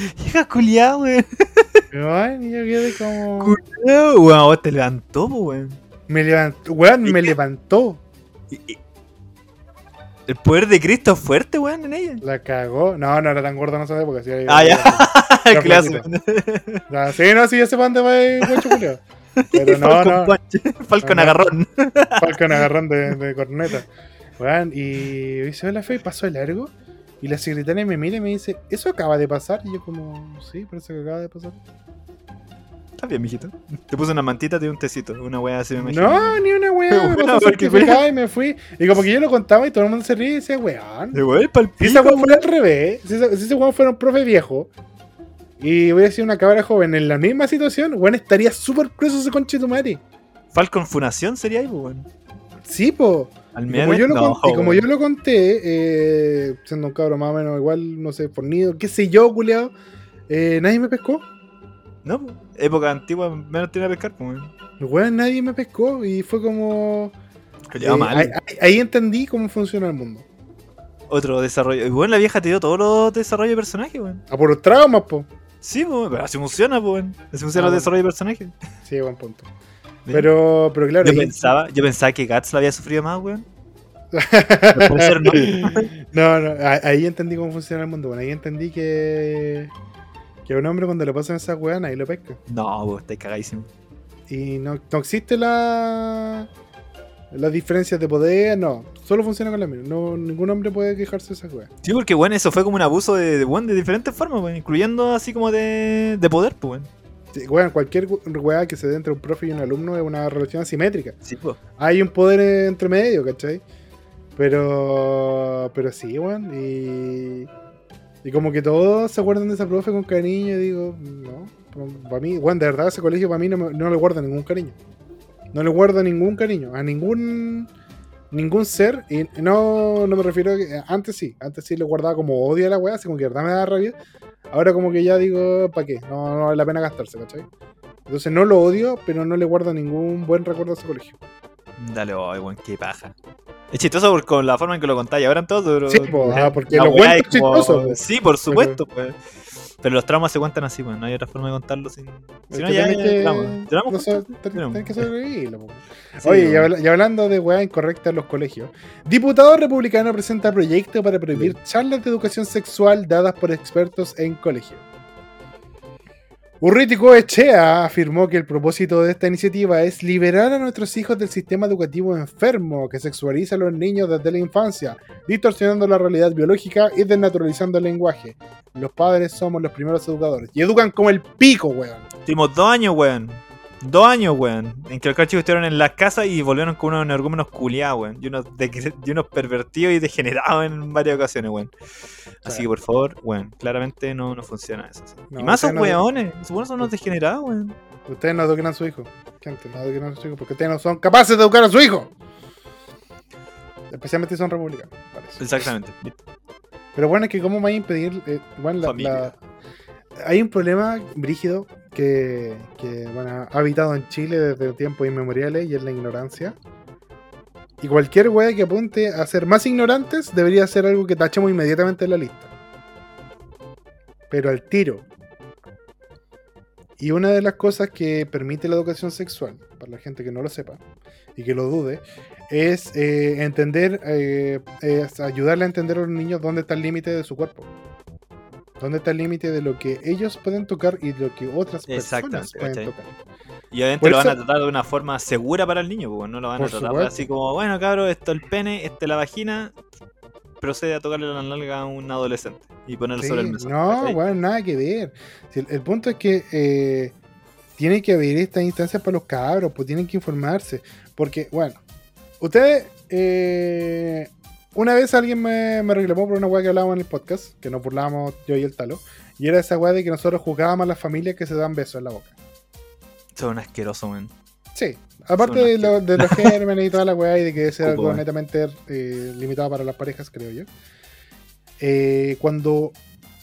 [LAUGHS] Llega culiado, weón. Y y yo quedé como... Culiado, weón. vos te levantó, weón. Me levantó, weón, ¿Y me qué? levantó. Y- y- El poder de Cristo es fuerte, weón, en ella. La cagó. No, no era tan gordo en esa época. Sí, Ah, ya. [LAUGHS] Clase. flaquito. Ya, sí, no, sí, ya sepan de va guacho culiao. Pero no, Falcon no. [LAUGHS] Falcon No, no. agarrón. Falcon agarrón de, de corneta. Weón, y dice, hola fe, pasó el largo. Y la secretaria me mira y me dice, ¿eso acaba de pasar? Y yo como, sí, parece que acaba de pasar. Está bien, mijito. Te puse una mantita, te di un tecito. Una wea así, me imagino. No, ni una weá. [LAUGHS] Me pasó y me fui. Y como que yo lo contaba y todo el mundo se ríe y decía, weón. De weón, Si esa weón fuera al revés, si, esa- si ese weón fuera un profe viejo y hubiera sido una cabra joven en la misma situación, weón estaría súper preso ese conche de tu madre. Falcon Funación sería ahí, weón. Sí, po. Al Y como, yo lo, no, con- y como weón. yo lo conté, eh, siendo un cabro más o menos igual, no sé, fornido, qué sé yo, culeado, eh, nadie me pescó. No, pues, época antigua, menos tiene que pescar, pues, weón. Weón, nadie me pescó y fue como... Eh, mal. ahí, ahí- entendí cómo funciona el mundo. Otro desarrollo. Y bueno, la vieja te dio todos los desarrollos de personajes, weón. A por traumas, po. Sí, pues, pero así funciona, pues. Así funciona Ah, el desarrollo de personajes. Sí, buen punto. Pero, pero claro. yo pensaba, yo pensaba que Guts lo había sufrido más, weón. [LAUGHS] No. no, ahí entendí cómo funciona el mundo. Bueno, ahí entendí que. Que a un hombre cuando le pasan esas weas, ahí lo pesca. No, pues, estáis cagadísimo. Y no, no existe la. Las diferencias de poder, no. Solo funciona con la mina. No, ningún hombre puede quejarse de esas weas. Sí, porque, bueno, eso fue como un abuso de, de, de diferentes formas. Incluyendo así como de, de poder, pues, weón. Weón, cualquier wea que se dé entre un profe y un alumno es una relación asimétrica. Sí, pues. Hay un poder entre medio, ¿cachai? Pero. Pero sí, weón. Y. Y como que todos se acuerdan de esa profe con cariño. Digo, no. Para mí, weón, de verdad, ese colegio para mí no, me- no le guarda ningún cariño. No le guarda ningún cariño. A ningún. Ningún ser. Y no, no me refiero a que. Antes sí. Antes sí le guardaba como odio a la weá. Así como que de verdad me da rabia. Ahora como que ya digo, ¿para qué? No, no vale la pena gastarse, ¿cachai? Entonces no lo odio, pero no le guardo ningún buen recuerdo a ese colegio. Dale, weón, qué paja. Es chistoso por, con la forma en que lo contáis ahora en todo. Sí, po, ah, porque lo cuento es como- chistoso. Sí, por supuesto, pues. Pero los traumas se cuentan así, pues. No hay otra forma de contarlo sin. Si no, ya que- no so- tenés que sobrevivirlo. Sí, Oye, y, hablando de weá incorrecta en los colegios, diputado republicano presenta proyecto para prohibir charlas de educación sexual dadas por expertos en colegio. Urritico Echea afirmó que el propósito de esta iniciativa es liberar a nuestros hijos del sistema educativo enfermo que sexualiza a los niños desde la infancia, distorsionando la realidad biológica y desnaturalizando el lenguaje. Los padres somos los primeros educadores y educan como el pico, weón. Tuvimos dos años, weón. Dos años, weón. En que los cachos estuvieron en las casas y volvieron con unos energúmenos culiados, weón. Y unos, de- y unos pervertidos y degenerados en varias ocasiones, weón. Así Sí. que por favor, weón, claramente no, no funciona eso. sí. No, y más son no- weones. Supongo son unos degenerados, weón. Ustedes no eduquen a su hijo. Gente, no eduquen a su hijo porque ustedes no son capaces de educar a su hijo. Especialmente si son republicanos, parece. Exactamente. Pero bueno, es que cómo vais a impedir... eh, bueno, la- la- hay un problema brígido que, que, bueno, ha habitado en Chile desde tiempos inmemoriales y es la ignorancia. Y cualquier wea que apunte a ser más ignorantes debería ser algo que tachemos inmediatamente en la lista. Pero al tiro. Y una de las cosas que permite la educación sexual, para la gente que no lo sepa y que lo dude, es eh, entender, eh, es ayudarle a entender a los niños dónde está el límite de su cuerpo. Dónde está el límite de lo que ellos pueden tocar y de lo que otras personas pueden ¿cachai? tocar. Y obviamente Por lo van a tratar de una forma segura para el niño, pues no lo van a tratar supuesto. así como, bueno, cabrón, esto es el pene, esto es la vagina. Procede a tocarle la nalga a un adolescente y ponerlo Sí, sobre el mesón. no, ¿cachai? bueno, nada que ver. Si el, el punto es que eh, tiene que haber estas instancias para los cabros, pues tienen que informarse. Porque, bueno, ustedes, eh, una vez alguien me, me reclamó por una weá que hablábamos en el podcast, que nos burlábamos yo y el talo, y era esa weá de que nosotros jugábamos a las familias que se dan besos en la boca. Son asquerosos, man. Sí, aparte de, lo- de los [LAUGHS] gérmenes y toda la weá y de que es algo netamente eh, limitado para las parejas, creo yo. Eh, cuando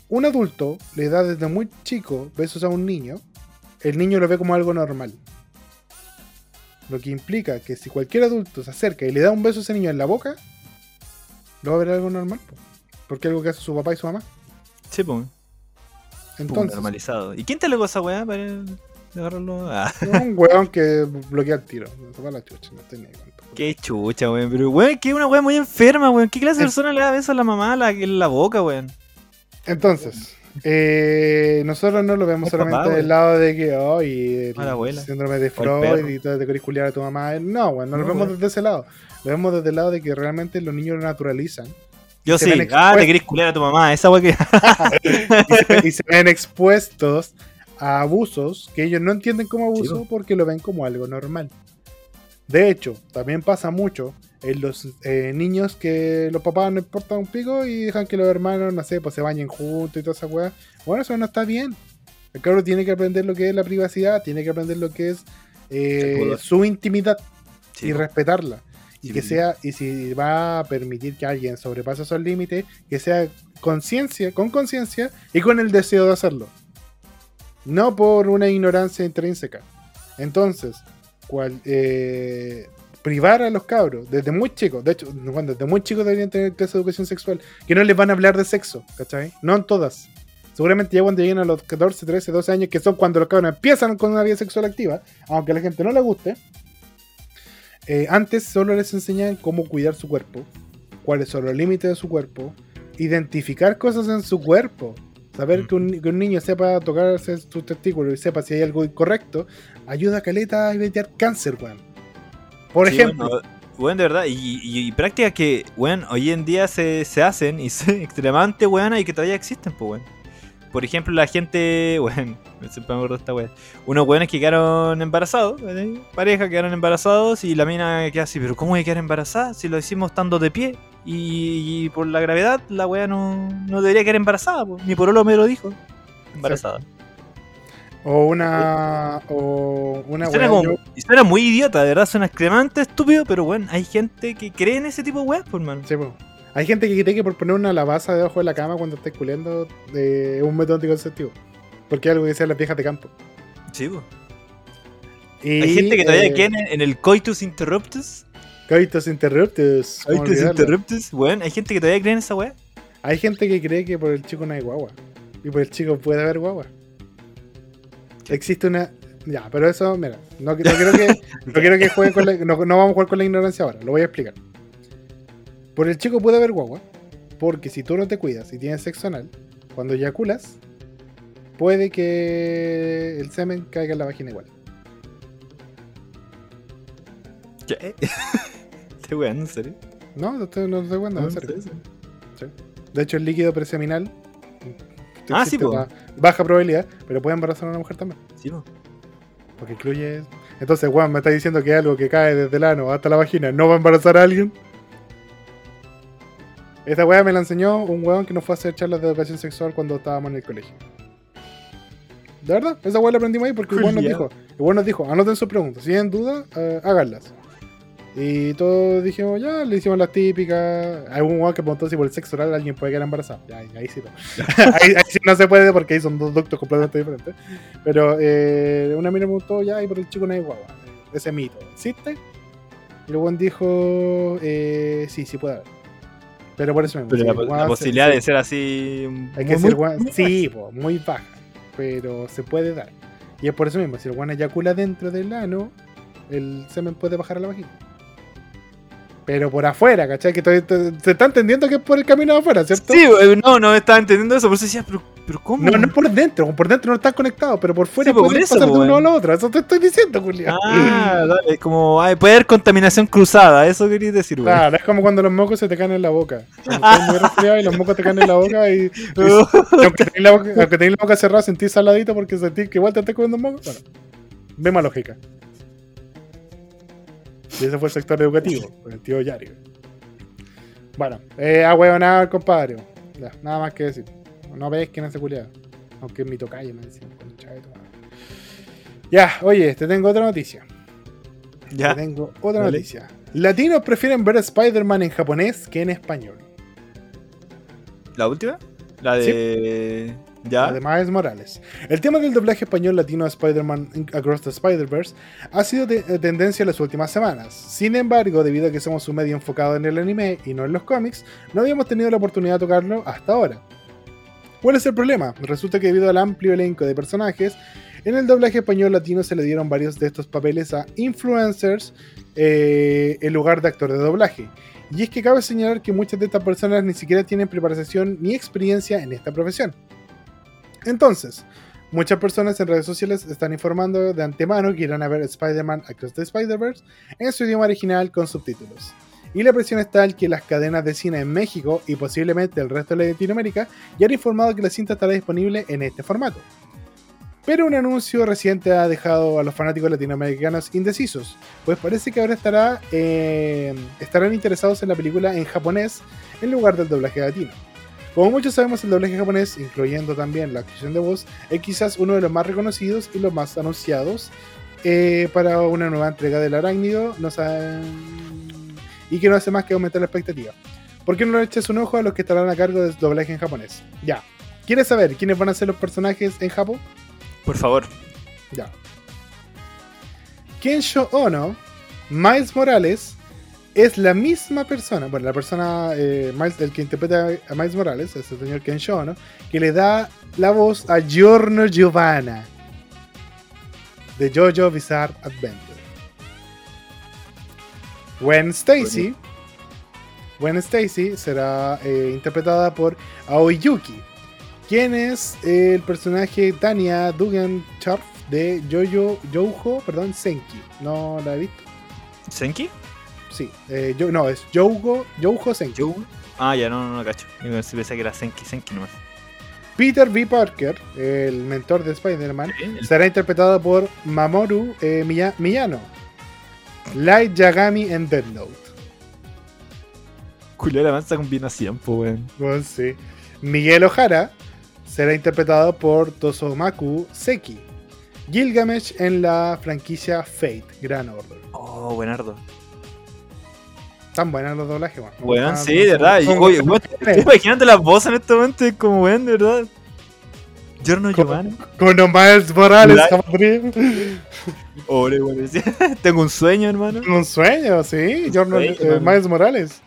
un adulto le da desde muy chico besos a un niño, el niño lo ve como algo normal. Lo que implica que si cualquier adulto se acerca y le da un beso a ese niño en la boca, lo va a ver algo normal. po. Porque es algo que hace su papá y su mamá. Sí, pues. Entonces, normalizado. ¿Y quién te legó esa weá para agarrarlo? Ah, [LAUGHS] un weón que bloquea el tiro. Se va a la chucha, no cuenta. qué chucha, weón. Pero, weón, que es una weá muy enferma, weón. ¿Qué clase de persona le da beso a la mamá la- en la boca, weón? Entonces, eh, nosotros no lo vemos solamente papá, del lado de que, oh, y el abuela. síndrome de. Freud y todo, te querés culiar a tu mamá. No, güey, no lo vemos güey. desde ese lado. Lo vemos desde el lado de que realmente los niños lo naturalizan Yo sí. Ah, te querés culiar a tu mamá. Esa que. [LAUGHS] y se, y se ven expuestos a abusos que ellos no entienden como abuso porque lo ven como algo normal. De hecho, también pasa mucho en los eh, niños que los papás no importan un pico y dejan que los hermanos, no sé, pues se bañen juntos y toda esa weá. Bueno, eso no está bien. El cabro tiene que aprender lo que es la privacidad, tiene que aprender lo que es eh, su intimidad Sí, y respetarla. Y que sea, y si va a permitir que alguien sobrepase esos límites, que sea conciencia, con conciencia y con el deseo de hacerlo. No por una ignorancia intrínseca. Entonces, cual, eh, privar a los cabros desde muy chicos, de hecho, cuando desde muy chicos deberían tener clase de educación sexual, que no les van a hablar de sexo, ¿cachai? No en todas. Seguramente ya cuando lleguen a los 14, 13, 12 años, que son cuando los cabros empiezan con una vida sexual activa, aunque a la gente no le guste, eh, antes solo les enseñan cómo cuidar su cuerpo, cuáles son los límites de su cuerpo, identificar cosas en su cuerpo. Saber que un, que un niño sepa tocarse sus testículos y sepa si hay algo incorrecto, ayuda a Caleta a evitar cáncer, weón. Por Sí, ejemplo, Bueno, bueno, de verdad, y, y- y prácticas que, bueno, hoy en día se, se hacen y [LAUGHS] son extremadamente buenas y que todavía existen, pues, bueno. Por ejemplo, la gente, [LAUGHS] bueno, siempre me acuerdo de esta wea. Unos weones que quedaron embarazados, ¿verdad? pareja quedaron embarazados y la mina queda así, pero ¿cómo voy a quedar embarazada si lo hicimos estando de pie? Y, y por la gravedad, la wea no, no debería quedar embarazada, pues. mi porolo me lo dijo. Embarazada. O una. O una suena, como- yo- suena muy idiota, de verdad, suena extremadamente estúpido, pero bueno, hay gente que cree en ese tipo de weas, por mano. Sí, po. Hay gente que cree que por poner una lavaza debajo de la cama cuando estés culeando eh, es un método anticonceptivo. Porque es algo que dicen las viejas de campo. Sí, pues. Y, Hay gente que todavía eh, cree en, en el coitus interruptus. Coitus interruptus. ¿cómo Coitus interruptus, weón. Hay gente que todavía cree en esa weá. Hay gente que cree que por el chico no hay guagua. Y por el chico puede haber guagua. Existe una. Ya, pero eso, mira, no, no quiero que, [LAUGHS] no quiero que jueguen con la. No, no vamos a jugar con la ignorancia ahora, lo voy a explicar. Por el chico puede haber guagua. Porque si tú no te cuidas y tienes sexo anal, cuando eyaculas, puede que el semen caiga en la vagina igual. ¿Qué? [LAUGHS] Este weón, ¿en serio? No, no estoy, no estoy en Ah, serio. sí. De hecho, el líquido preseminal. Ah, sí, una Baja probabilidad, pero puede embarazar a una mujer también. Sí, po. Porque incluye. Entonces, Juan, me está diciendo que algo que cae desde el ano hasta la vagina no va a embarazar a alguien. Esta weá me la enseñó un weón que nos fue a hacer charlas de educación sexual cuando estábamos en el colegio. ¿De verdad? Esa weá la aprendimos ahí porque el weón nos dijo, el weón nos dijo, anoten sus preguntas, si tienen dudas, eh, háganlas. Y todos dijimos, ya, le hicimos las típicas. Hay un weón que preguntó si por el sexo oral alguien puede quedar embarazado. Ya, ahí, sí no. [LAUGHS] ahí, ahí sí no se puede porque ahí son dos ductos completamente diferentes. Pero eh, una mina me preguntó, ya, y por el chico no hay guagua. Ese mito, ¿existe? Y el weón dijo, eh, sí, sí puede haber. Pero por eso mismo. Pero la, la posibilidad se- de ser así. hay muy- que ser muy- weón- muy Sí, po, muy baja. Pero se puede dar. Y es por eso mismo, si el weón eyacula dentro del ano, el semen puede bajar a la vagina. Pero por afuera, ¿cachai? Que te- se está entendiendo que es por el camino de afuera, ¿cierto? Sí, eh, no, no estaba entendiendo eso. Por eso decía, pero, pero ¿cómo? No, no por dentro, por dentro no están conectados, pero por fuera Sí, pueden pasar de uno a weón. lo otro. Eso te estoy diciendo, Julián. Ah, dale, como ay, puede haber contaminación cruzada, eso querías decir, weón. Claro, es como cuando los mocos se te caen en la boca. Cuando muy y los mocos te caen en la boca y, y- y aunque tenés la boca, aunque tenés la boca cerrada sentís saladito porque sentís que igual te estás comiendo mocos. Bueno, misma lógica. Y ese fue el sector educativo, con el tío Yario. Bueno, eh, ah, weón, nada, el compadre. Ya, nada más que decir. No ves que no se culiado. Aunque es mi tocayo, me decían, concha de. Ya, oye, te tengo otra noticia. Ya. Te tengo otra Dale. noticia. Latinos prefieren ver Spider-Man en japonés que en español. ¿La última? La de. Además es Morales. El tema del doblaje español latino a Spider-Man Across the Spider-Verse ha sido de- eh, tendencia en las últimas semanas. Sin embargo, debido a que somos un medio enfocado en el anime y no en los cómics, no habíamos tenido la oportunidad de tocarlo hasta ahora. ¿Cuál es el problema? Resulta que debido al amplio elenco de personajes, en el doblaje español latino se le dieron varios de estos papeles a influencers eh, en lugar de actor de doblaje. Y es que cabe señalar que muchas de estas personas ni siquiera tienen preparación ni experiencia en esta profesión. Entonces, muchas personas en redes sociales están informando de antemano que irán a ver Spider-Man Across the Spider-Verse en su idioma original con subtítulos. Y la presión es tal que las cadenas de cine en México y posiblemente el resto de Latinoamérica ya han informado que la cinta estará disponible en este formato. Pero un anuncio reciente ha dejado a los fanáticos latinoamericanos indecisos, pues parece que ahora estará, eh, estarán interesados en la película en japonés en lugar del doblaje latino. Como muchos sabemos, el doblaje japonés, incluyendo también la actuación de voz, es quizás uno de los más reconocidos y los más anunciados eh, para una nueva entrega del arácnido no y que no hace más que aumentar la expectativa. ¿Por qué no le echas un ojo a los que estarán a cargo del doblaje en japonés? Ya. ¿Quieres saber quiénes van a ser los personajes en Japón? Por favor. Ya. Kensho Ono Miles Morales es la misma persona, bueno, la persona, eh, Miles, el que interpreta a Miles Morales, es el señor Ken Shono, que le da la voz a Giorno Giovanna de JoJo Bizarre Adventure. Gwen Stacy, Gwen Stacy será eh, interpretada por Aoi Yuki, quien es el personaje Tanya Dugan Charf de Jojo Joujo, perdón, Senki. No la he visto. ¿Senki? Sí, eh, yo, no, es Jougo, Joujo Senki. Ah, ya, no, no, no cacho. Yo pensé que era Senki, Senki nomás. Peter B. Parker, el mentor de Spider-Man, será interpretado por Mamoru eh, Miya- Miyano. Light Yagami en Dead Note. Culera mansa combinación, pues, weón. Bueno, sí. Miguel Ojara será interpretado por Tosomaku Seki. Gilgamesh en la franquicia Fate, Gran Order. Oh, buenardo. Tan buenos los doblajes, weón. Están- sí, de verdad. son- Oye, estoy imaginando las voces en este momento, es como, weón, de verdad. Giorno Giovanni. Con Miles Morales, sí. [LAUGHS] Tengo un sueño, hermano. Un sueño, sí. Sueño, eh. Miles Morales.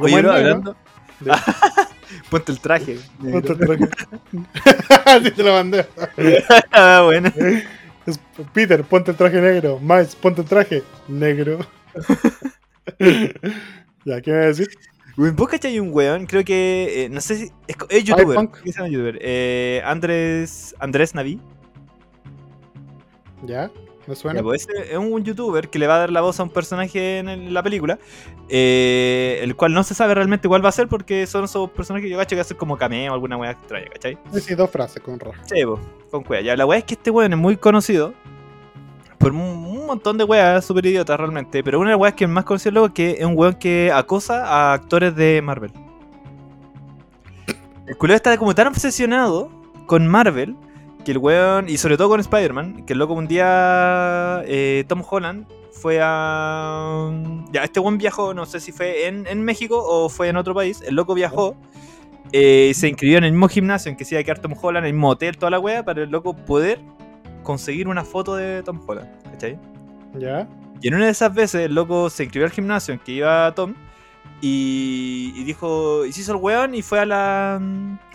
Oye, negro, hablando. [LAUGHS] Ponte el traje. Otro traje. [LAUGHS] Así te lo mandé. ah, bueno. Peter, ponte el traje negro. Miles, ponte el traje negro. [LAUGHS] ya, ¿qué me decir? ¿Vos cachai un weón? Creo que. eh, no sé si. Es, es youtuber. ¿Qué se llama youtuber? Eh, Andrés. Andrés Naví. ¿Ya? ¿Me suena? Ya, pues, es un youtuber que le va a dar la voz a un personaje en el- la película, eh, el cual no se sabe realmente cuál va a ser porque son esos personajes que yo cacho que hacen como cameo o alguna weá extraña, ¿cachai? Sí, dos frases con Ra. Sí, po, con cueva. Ya, la weá es que este weón es muy conocido por un, un montón de weas súper idiotas realmente, pero una de las weas que más conocido luego que es un weón que acosa a actores de Marvel. El culero está como tan obsesionado con Marvel que el weón, y sobre todo con Spider-Man, que el loco un día eh, Tom Holland fue a... Ya, este weón viajó, no sé si fue en, en México o fue en otro país, el loco viajó, eh, se inscribió en el mismo gimnasio en que se iba a quedar Tom Holland, en el mismo hotel, toda la wea, para el loco poder conseguir una foto de Tom Holland, ¿cachai? ¿Ya? Y en una de esas veces el loco se inscribió al gimnasio en que iba Tom y, y dijo, y se hizo el weón y fue a, la,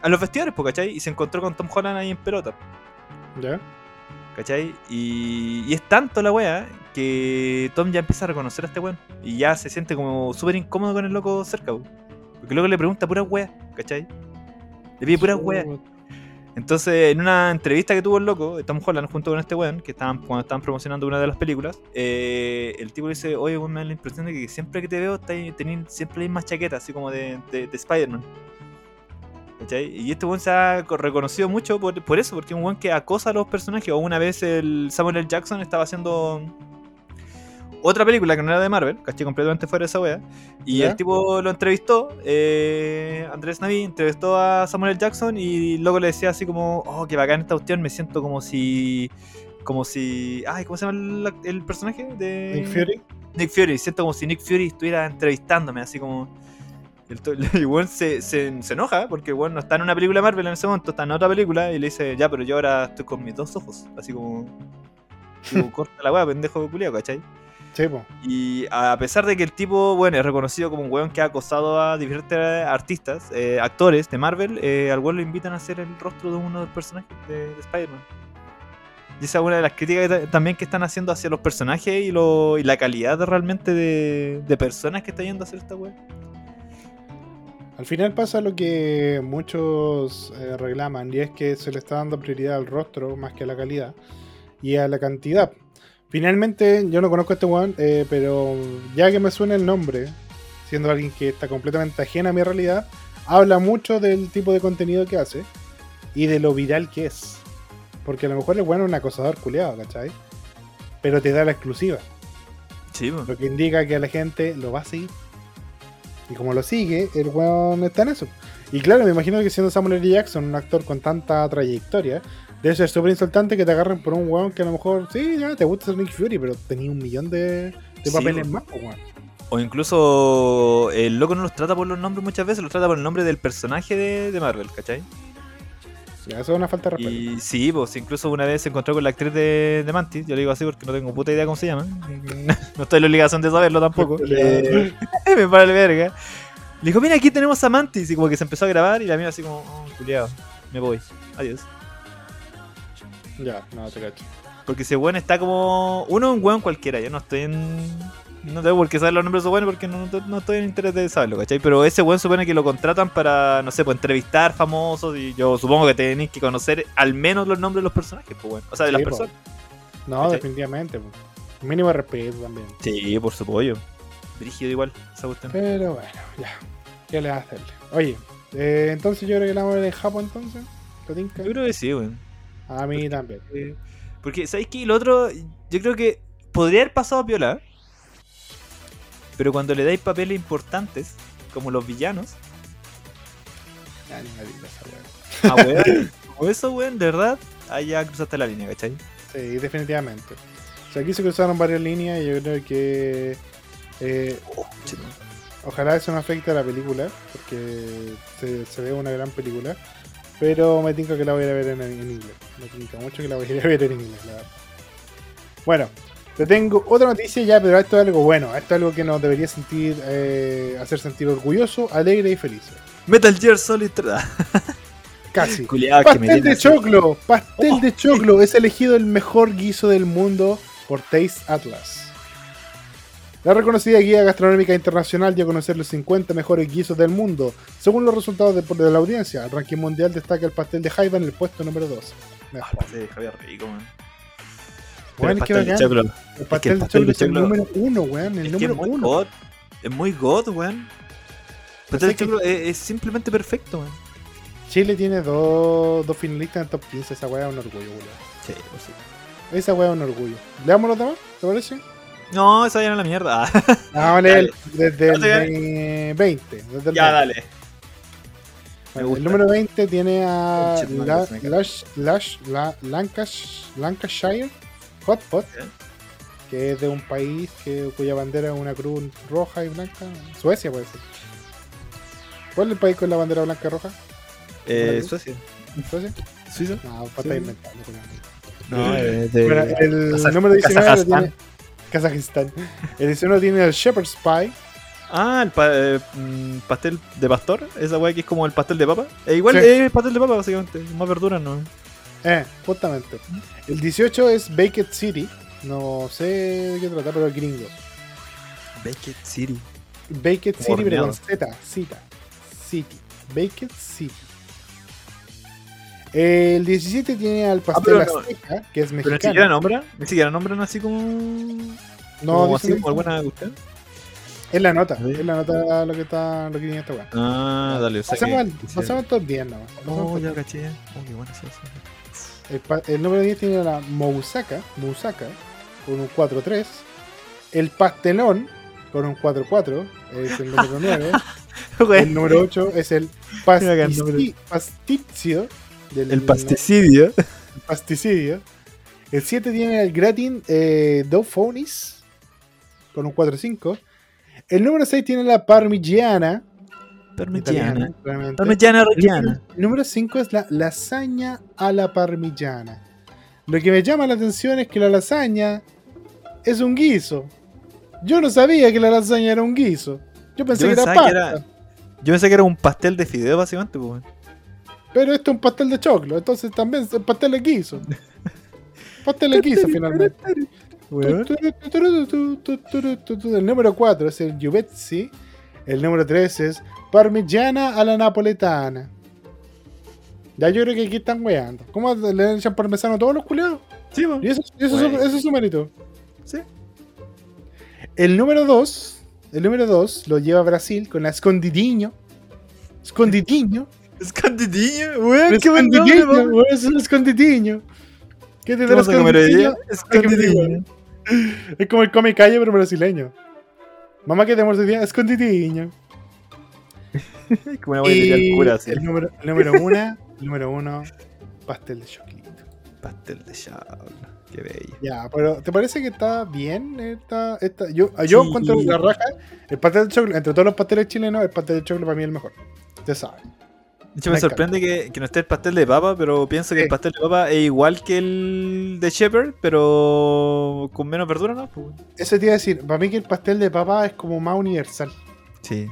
a los vestidores, ¿cachai? Y se encontró con Tom Holland ahí en pelota, ¿Ya? ¿cachai? Y, y es tanto la wea que Tom ya empieza a reconocer a este weón y ya se siente como súper incómodo con el loco cerca, po. porque el loco le pregunta pura wea, ¿cachai? Le pide pura wea. Entonces, en una entrevista que tuvo el loco, Tom Holland junto con este weón, que estaban, cuando estaban promocionando una de las películas, eh, el tipo dice, oye, weón, me da la impresión de que siempre que te veo siempre la misma chaqueta, así como de, de, de Spider-Man. ¿Cachai? Y este weón se ha co- reconocido mucho por, por eso, porque es un weón que acosa a los personajes. O una vez el Samuel L. Jackson estaba haciendo otra película que no era de Marvel, caché completamente fuera de esa wea. Y ¿Ya? el tipo lo entrevistó, eh, Andrés Naví entrevistó a Samuel. Jackson y luego le decía así como, oh, que bacán esta cuestión, me siento como si... Como si... Ay, ¿cómo se llama el, el personaje? De... Nick Fury. Nick Fury, siento como si Nick Fury estuviera entrevistándome, así como... El [LAUGHS] weón se, se, se enoja porque weón no está en una película de Marvel en ese momento, está en otra película y le dice, ya, pero yo ahora estoy con mis dos ojos, así como... como, [LAUGHS] corta la weá, pendejo culiao, ¿cachai? Sí. Y a pesar de que el tipo, bueno, es reconocido como un weón que ha acosado a diferentes artistas, eh, actores de Marvel, eh, al weón lo invitan a hacer el rostro de uno de los personajes de, de Spider-Man. Y esa es una de las críticas que también que están haciendo hacia los personajes y, lo, y la calidad realmente de, de personas que está yendo a hacer esta weá. Al final pasa lo que muchos eh, reclaman y es que se le está dando prioridad al rostro más que a la calidad y a la cantidad. Finalmente, yo no conozco a este weón, eh, pero ya que me suena el nombre, siendo alguien que está completamente ajena a mi realidad, habla mucho del tipo de contenido que hace y de lo viral que es. Porque a lo mejor el weón es un acosador culeado, ¿cachai? Pero te da la exclusiva. Sí, Lo que indica que a la gente lo va a seguir. Y como lo sigue, el weón está en eso. Y claro, me imagino que siendo Samuel L. Jackson, un actor con tanta trayectoria, debe ser súper insultante que te agarren por un weón que a lo mejor, sí, ya te gusta ser Nick Fury, pero tenía un millón de, de Sí, papeles más, weón. O incluso el loco no los trata por los nombres muchas veces, los trata por el nombre del personaje de, de Marvel, ¿cachai? Ya, eso es una falta de respeto. Y sí, pues incluso una vez se encontró con la actriz de, de Mantis, yo le digo así porque no tengo puta idea cómo se llama. [LAUGHS] no estoy en la obligación de saberlo tampoco. [LAUGHS] Eh, [LAUGHS] me para el verga. Le dijo, mira, aquí tenemos a Mantis. Y como que se empezó a grabar y la mía así como, oh, culiado, me voy. Adiós. Ya, no, te cacho. Porque ese weón está como. Uno es un weón cualquiera, yo no estoy en. No tengo por qué saber los nombres de esos porque no, no estoy en interés de saberlo, ¿cachai? Pero ese weón supone que lo contratan para, no sé, pues entrevistar famosos y yo supongo que tenéis que conocer al menos los nombres de los personajes, pues bueno. O sea, de Sí, las po. personas. No, ¿Cachai? definitivamente. po. Mínimo respeto también. Sí, por su pollo. Brígido igual, esa cuestión. Pero bueno, ya. ¿Qué le vas a hacerle? Oye, eh, entonces yo creo que la vamos a Japón entonces. ¿Te tinca? Yo creo que sí, weón. A mí también. Eh, Porque, ¿sabéis qué? Lo otro, yo creo que podría haber pasado a violar. Pero cuando le dais papeles importantes, como los villanos, digas esa weón, [LAUGHS] como eso, weón, de verdad, ahí ya cruzaste la línea, ¿cachai? Sí, definitivamente. O sea, aquí se cruzaron varias líneas y yo creo que eh, ojalá eso no afecte a la película, porque se, se ve una gran película. Pero me tinca que la voy a ir a ver en, en inglés. Me tinca mucho que la voy a ir a ver en inglés, la verdad. Bueno, te tengo otra noticia ya, pero esto es algo bueno. Esto es algo que nos debería sentir, eh, hacer sentir orgulloso, alegre y feliz. Metal Gear Solid 3. [LAUGHS] Casi. Culiado, que me Pastel de así. choclo. Pastel Oh. de choclo. Es elegido el mejor guiso del mundo por Taste Atlas. La reconocida guía gastronómica internacional dio a conocer los 50 mejores guisos del mundo. Según los resultados de, de la audiencia, el ranking mundial destaca el pastel de Jaiba en el puesto número 2. Ah, pastel de Javier rico, man. Weón, es que bacán. El pastel el de choclo es el número 1, weón. El Es que es número muy 1. god. Es muy god, weón. Pastel de choclo es, es simplemente perfecto, man. Chile tiene dos, dos finalistas en el top 15. Esa weá es un orgullo, weón. Sí, pues sí. Esa weá es un orgullo. ¿Leamos los demás? ¿Te parece? No, esa ya no es la mierda. Ah, vale, Dale. desde el Dale. eh, 20. Desde el ya, 20. dale. Bueno, Me el número 20 tiene a La-. Lash, Lash- La- Lancash- Lancashire Hot Pot, Ya. que es de un país que, cuya bandera es una cruz roja y blanca. Suecia puede ser. ¿Cuál es el país con la bandera blanca y roja? Eh, Vale. Suecia. ¿Suecia? ¿Suiza? No, estar inventando. con el- No, es de. Bueno, el número 19 lo tiene. Kazajistán. El 19 tiene el Shepherd's Pie. Ah, el pa- eh, mm, pastel de pastor. Esa weá que es como el pastel de papa. Eh, igual Sí. es el pastel de papa, básicamente. Más verduras, ¿no? Eh, justamente. El 18 es Baked City. No sé de qué trata, pero es gringo. Baked City. Baked City, pero con. Z. Cita. City. Baked City. El 17 tiene al pastel Ah, pero no. azteca, que es Pero ni siquiera mexicano. Ni siquiera nombran así como. No, como así como alguna cuestión. es la nota. Sí. Es la nota lo que está lo que tiene esta weá. Ah, dale, o sea. Pasamos, que- al- pasamos todo el día, no. Oh, ya caché. Oh, qué bueno es eso. El, el número 10 tiene a la Mousaka, Mousaka con un 4-3. El pastelón con un 4-4, es el número 9. [LAUGHS] el número 8 es el pastici- pastizio. Del, El pasticidio. el pasticidio. El 7 tiene el gratin eh, Dauphonies con un 4-5. El número 6 tiene la parmigiana. Parmigiana. italiana. Parmigiana El reggiana. número- el número 5 es la lasaña a la parmigiana. Lo que me llama la atención es que la lasaña es un guiso. Yo no sabía que la lasaña era un guiso. Yo pensé Yo que era que pasta. era- Yo pensé que era un pastel de fideo, básicamente, pues. Pero esto es un pastel de choclo. Entonces también es pastel de guiso. pastel de guiso finalmente. El número 4 es el Juvezzi. El número 3 es Parmigiana a la Napoletana. Ya yo creo que aquí están weando. ¿Cómo le echan parmesano a todos los culiados? Sí. Y eso, es su- Wey. eso es su mérito. Sí. El número 2, el número 2 lo lleva Brasil con la escondidinho. Escondidinho. Escondidinho, weón. Qué buen nombre, weón. es el escondidinho. ¿Qué te ¿Qué da el vamos a comer hoy día? escondidinho? Escondidinho. Es como el come calle, pero brasileño. Mamá, ¿qué tenemos hoy día? Escondidinho. [LAUGHS] Como una Y al cura, así. el número, el número uno, el número uno, pastel de chocolate. Pastel de diablo. Qué bello. Ya, pero ¿te parece que está bien? Esta, esta, yo yo Sí. encuentro la raja. El pastel de chocolate, entre todos los pasteles chilenos, el pastel de chocolate para mí es el mejor. Ya sabes. De hecho, me, Me sorprende que, que no esté el pastel de papa, pero pienso que Sí. el pastel de papa es igual que el de Shepherd, pero con menos verdura, ¿no? Pues, Eso te iba a decir, para mí que el pastel de papa es como más universal. sí.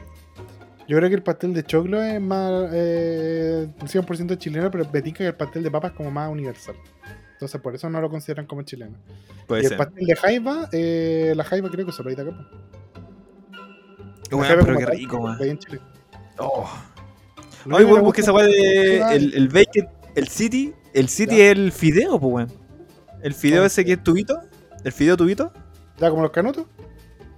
Yo creo que el pastel de choclo es más eh, 100% chileno, pero me que el pastel de papa es como más universal. Entonces por eso no lo consideran como chileno. Puede y el pastel de jaiba, eh, la jaiba creo que solo hay de acá. po. La Weón, jaiba pero qué rico, en Chile. Oh. Que weón, busqué esa weá de. El, el bacon, el city. El city Ya. es el fideo, pues, weón. El fideo ese que es tubito. El fideo tubito. Ya como los canutos.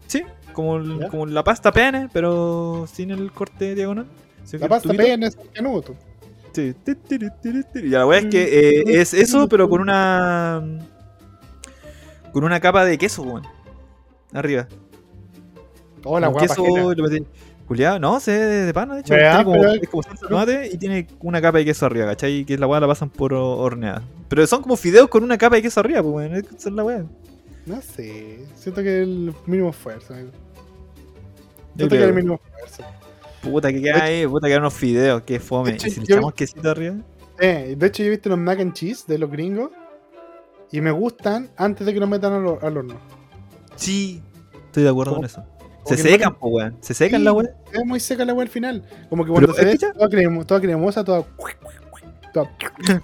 Sí. Como, el- como la pasta pene, pero sin el corte diagonal. La pasta pene es el canuto. Sí. Ya la weá es que eh, es eso, pero con una. Con una capa de queso, weón. Arriba. Oh, la queso. pajera. Culeado, no, se de, de pana, de hecho. Tiene como, es como salsa de tomate y tiene una capa de queso arriba, ¿cachai? Que la weá la pasan por ho- horneada. Pero son como fideos con una capa de queso arriba, pues, weón. Esa es la weá. No sé. Siento que el mínimo esfuerzo, amigo. Yo Siento que creo. el mínimo esfuerzo. Puta, que queda ahí, puta, que unos fideos, que fome. Hecho, y si le yo- echamos quesito arriba. Eh, de hecho, yo he visto los mac and cheese de los gringos. Y me gustan antes de que los metan al, horno. Sí, estoy de acuerdo con eso. Se secan, pues, weón. Se secan Sí, la weá. Es muy seca la weá al final. Como que Pero, cuando se ve toda, cremo- toda cremosa, toda. toda- [LAUGHS]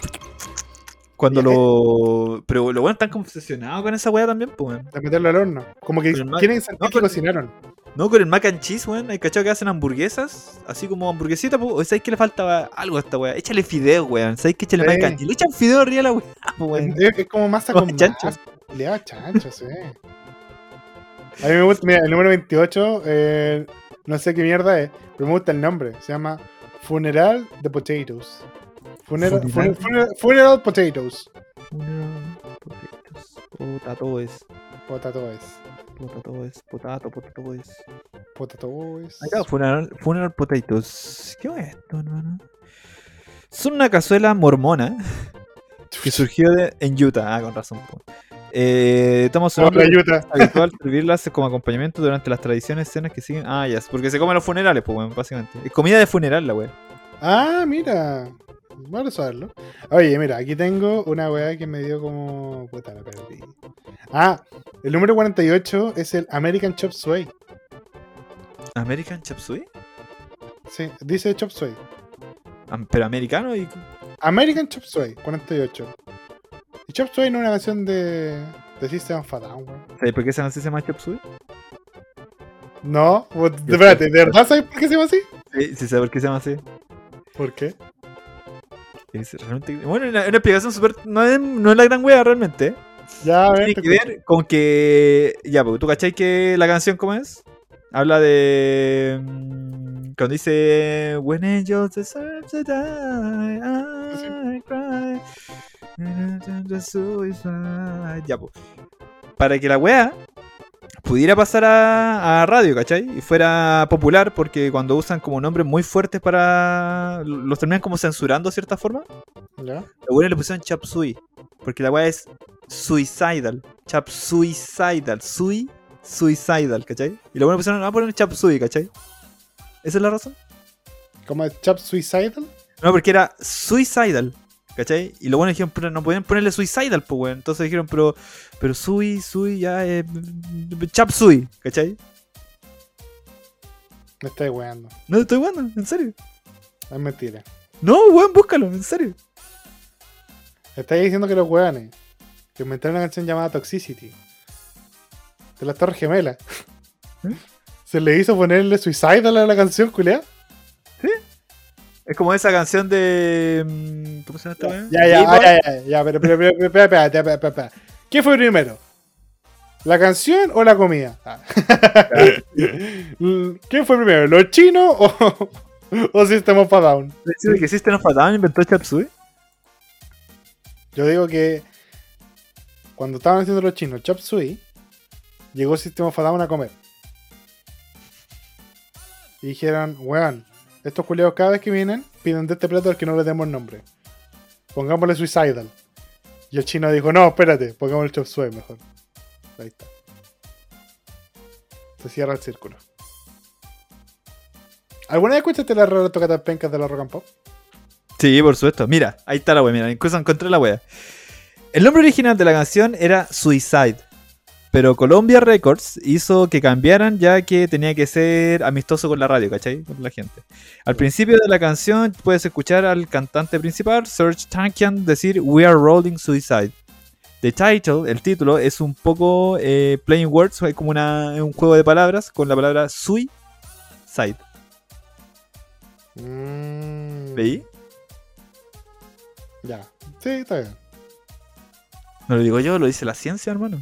Cuando lo. Pero lo bueno están como obsesionados con esa weá también, pues, weón. meterlo al horno. Como que quieren sentir no, que cocinaron. No, con el mac and cheese, weón. Hay cachado que hacen hamburguesas, así como hamburguesita, pues. ¿Sabéis que le falta algo a esta weá? Échale fideo, weón. ¿Sabéis que échale Sí. mac and cheese? Le echan fideo arriba a la weá, weón. Es, es como masa con chancho. Le da chancho, sí. A mí me gusta, mira, el número 28, eh, no sé qué mierda es, pero me gusta el nombre. Se llama Funeral de Potatoes. Funeral, Funeral. funeral, funeral- funeral Potatoes. Potatoes. Puta, todo es. Potato, potato es. Potatoes. Acá, funeral, funeral potatoes. ¿Qué es esto, hermano? Son una cazuela mormona [LAUGHS] que surgió de- en Utah. Ah, con razón. po. Eh, nombre la Utah. habitual servirlas como acompañamiento durante las tradiciones escenas que siguen. Ah, ya, porque se comen los funerales, pues, básicamente. Es comida de funeral, la weá. Ah, mira. Vamos a saberlo. Oye, mira, aquí tengo una weá que me dio como. Puta, la perdí. Ah, el número 48 es el American Chop Suey. American Chop Suey. Sí, dice Chop Suey. Pero americano y. American Chop Suey, 48. Y Chop Suey no es una canción de. de System of a Down, weón. ¿Sabes por qué se se llama Chop Suey? No, espérate, ¿de verdad sabes por qué se llama así? Sí, sí, ¿sabes por qué se llama así? ¿Por qué? Es realmente... Bueno, una, una explicación súper. No es, no es la gran wea realmente. Ya, a ver. Tiene que ver con que. Ya, porque tú cachai que la canción, ¿cómo es? Habla de. mm, Cuando dice. When angels deserve to die, I suicide". Ya. Para que la wea pudiera pasar a, a radio, ¿cachai? Y fuera popular, porque cuando usan como nombres muy fuertes para. Los terminan como censurando de cierta forma. Ya. Los buenos le pusieron Chap Sui. Porque la weá es suicidal. Chap suicidal. Sui suicidal, ¿cachai? Y los buenos pusieron, vamos a poner Chap Sui, ¿cachai? ¿Esa es la razón? ¿Cómo es Chop Suicidal? No, porque era suicidal, ¿cachai? Y los buenos dijeron, pero no podían ponerle suicidal, pues weón. Entonces dijeron, pero, pero Sui, Sui, ya es. Chap Sui, ¿cachai? Me estoy weando. No te estoy jugando, en serio. Es mentira. No, weón, búscalo, en serio. Estáis diciendo que los weones que inventaron una canción llamada Toxicity de las Torres Gemelas ¿Eh? [LAUGHS] se le hizo ponerle Suicidal a la canción, culiá. Es como esa canción de. mm, ¿Cómo se llama esta? Ya, ya, ya, ya, ya, pero, pero, pero, pero, espera, espera. ¿Qué fue primero? ¿La canción o la comida? Ah. [LAUGHS] [LAUGHS] ¿Qué fue primero? ¿Los chinos o, o System of a Down? ¿Decide que System of a Down inventó Chap Sui? Yo digo que cuando estaban haciendo los chinos Chop Suey, llegó System of a Down a comer. Y dijeron, weón, estos culiados cada vez que vienen piden de este plato al que no le demos nombre. Pongámosle Suicidal. Y el chino dijo, no, espérate, pongámosle Chop Suey mejor. Ahí está. Se cierra el círculo. ¿Alguna vez escuchaste las tocatapencas de la Rock and Pop? Sí, por supuesto. Mira, ahí está la wea. Mira, incluso encontré la wea. El nombre original de la canción era Suicide. Pero Columbia Records hizo que cambiaran ya que tenía que ser amistoso con la radio, ¿cachai? Con la gente. Al principio de la canción puedes escuchar al cantante principal, Serge Tankian, decir We are rolling suicide. The title, el título, es un poco eh, playing words, es como una, un juego de palabras con la palabra suicide. Mm, ¿Veí? Ya. Sí, está bien. No lo digo yo, lo dice la ciencia, hermano.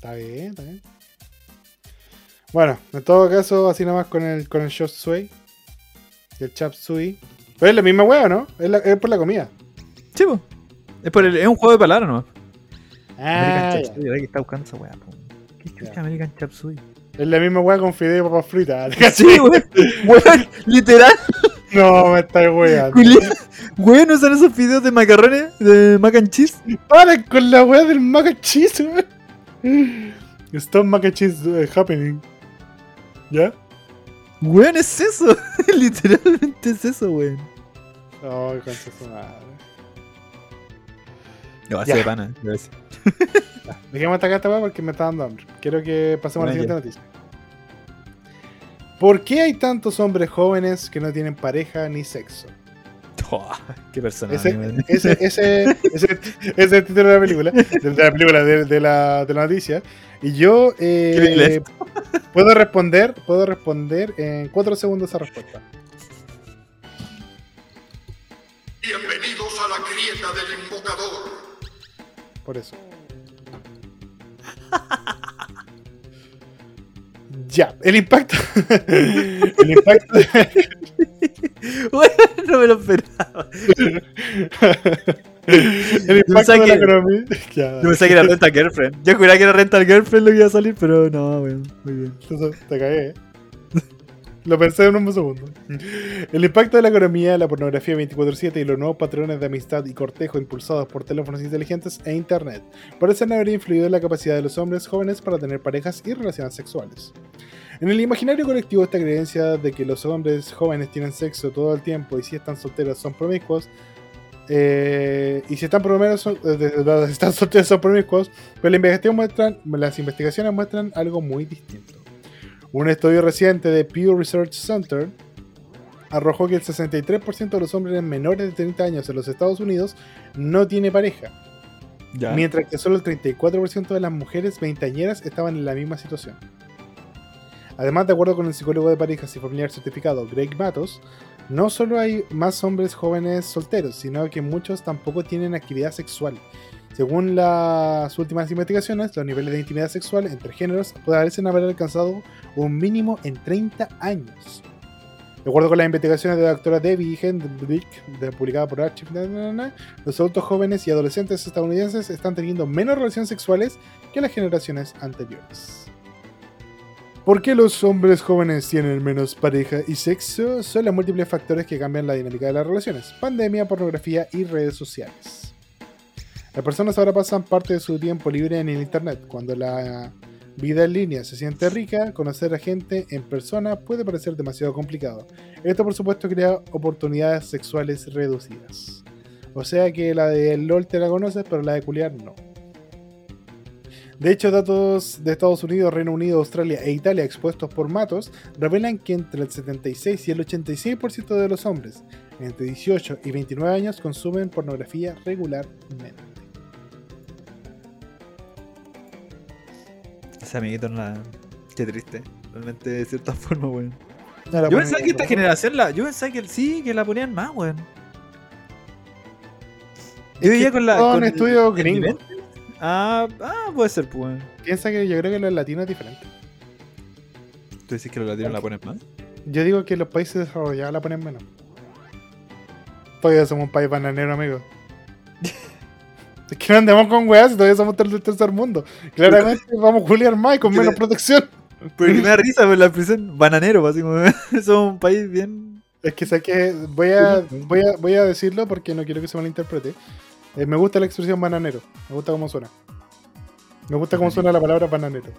Está bien, está bien. Bueno, en todo caso, así nomás con el, con el Shot Sway y el Chap Sui. Pero es la misma hueá, ¿no? Es, la- es por la comida. Sí, po. Es, por el- es un juego de palabras nomás. Ah, American. Chap que está buscando esa weá, po. ¿Qué chucha Ya. American Chap Suey? es la misma hueá con fideo y papas fritas. [LAUGHS] Sí, weón. Weón, literal. No, me está weando. Weón, ¿no son esos videos de macarrones? De mac and cheese. Para con la weá del mac and cheese, weón. Stop mac and cheese eh, happening. ¿Ya? Weón, es eso. [LAUGHS] Literalmente es eso, weón. Ay, concha su madre. No, así de pana. Ya, Dejemos hasta acá esta weá porque me está dando hambre. Quiero que pasemos a la siguiente noticia. ¿Por qué hay tantos hombres jóvenes que no tienen pareja ni sexo? [LAUGHS] Qué personaje, [LAUGHS] Ese, ese, ese, ese, ese es el título de la película, de, de la película, de, de la, de la noticia. Y yo eh, puedo responder, puedo responder en cuatro segundos esa respuesta. Bienvenidos a la grieta del invocador. Por eso. Ya, el impacto. [LAUGHS] el impacto. Weón, [LAUGHS] no me lo esperaba. el impacto de la economía. [LAUGHS] Yo pensé que era Rental Girlfriend. Yo juraba que era Rental Girlfriend lo que iba a salir, pero no, weón. Muy bien. Te cagué, ¿eh? Lo pensé en un segundo. El impacto de la economía, la pornografía 24-7 y los nuevos patrones de amistad y cortejo impulsados por teléfonos inteligentes e internet parecen haber influido en la capacidad de los hombres jóvenes para tener parejas y relaciones sexuales. En el imaginario colectivo, esta creencia de que los hombres jóvenes tienen sexo todo el tiempo y si están solteros son promiscuos, eh, y si están, promeros eh, están solteros son promiscuos, pero muestran, las investigaciones muestran algo muy distinto. Un estudio reciente de Pew Research Center arrojó que el 63% de los hombres menores de 30 años en los Estados Unidos no tiene pareja, Ya. mientras que solo el 34% de las mujeres veinteañeras estaban en la misma situación. Además, de acuerdo con el psicólogo de parejas y familiar certificado Greg Matos, no solo hay más hombres jóvenes solteros, sino que muchos tampoco tienen actividad sexual. Según las últimas investigaciones, los niveles de intimidad sexual entre géneros parecen haber alcanzado un mínimo en 30 años. De acuerdo con las investigaciones de la doctora Debbie Hendrick, publicada por Archive, los adultos jóvenes y adolescentes estadounidenses están teniendo menos relaciones sexuales que las generaciones anteriores. ¿Por qué los hombres jóvenes tienen menos pareja y sexo? Son los múltiples factores que cambian la dinámica de las relaciones. Pandemia, pornografía y redes sociales. Las personas ahora pasan parte de su tiempo libre en el Internet. Cuando la vida en línea se siente rica, conocer a gente en persona puede parecer demasiado complicado. Esto por supuesto crea oportunidades sexuales reducidas. O sea que la de LOL te la conoces, pero la de culiar no. De hecho, datos de Estados Unidos, Reino Unido, Australia e Italia expuestos por Matos revelan que entre el 76 y el 86% de los hombres entre 18 y 29 años consumen pornografía regularmente. Ese amiguito no la. Qué triste. Realmente, de cierta [LAUGHS] forma, weón. No, Yo pensaba en que esta generación la. Yo pensaba que sí, que la ponían más, weón. Yo veía con la. con el gringos. nivel. Ah, ah, puede ser, pues. Piensa que yo creo que los latinos es diferente. ¿Tú dices que los latinos la ponen más? Yo digo que los países desarrollados la ponen menos. Todavía somos un país bananero, amigo. [LAUGHS] es [LAUGHS] que no andamos con weas y todavía somos del tercer mundo. Claramente [LAUGHS] vamos a juliar más y con menos protección. [LAUGHS] Porque me da risa, pues, la expresión bananero, pues, así como. Somos un país bien. Es que sé que voy a, voy, a, voy a decirlo porque no quiero que se malinterprete. Eh, me gusta la expresión bananero. Me gusta cómo suena. Me gusta cómo suena la palabra bananero.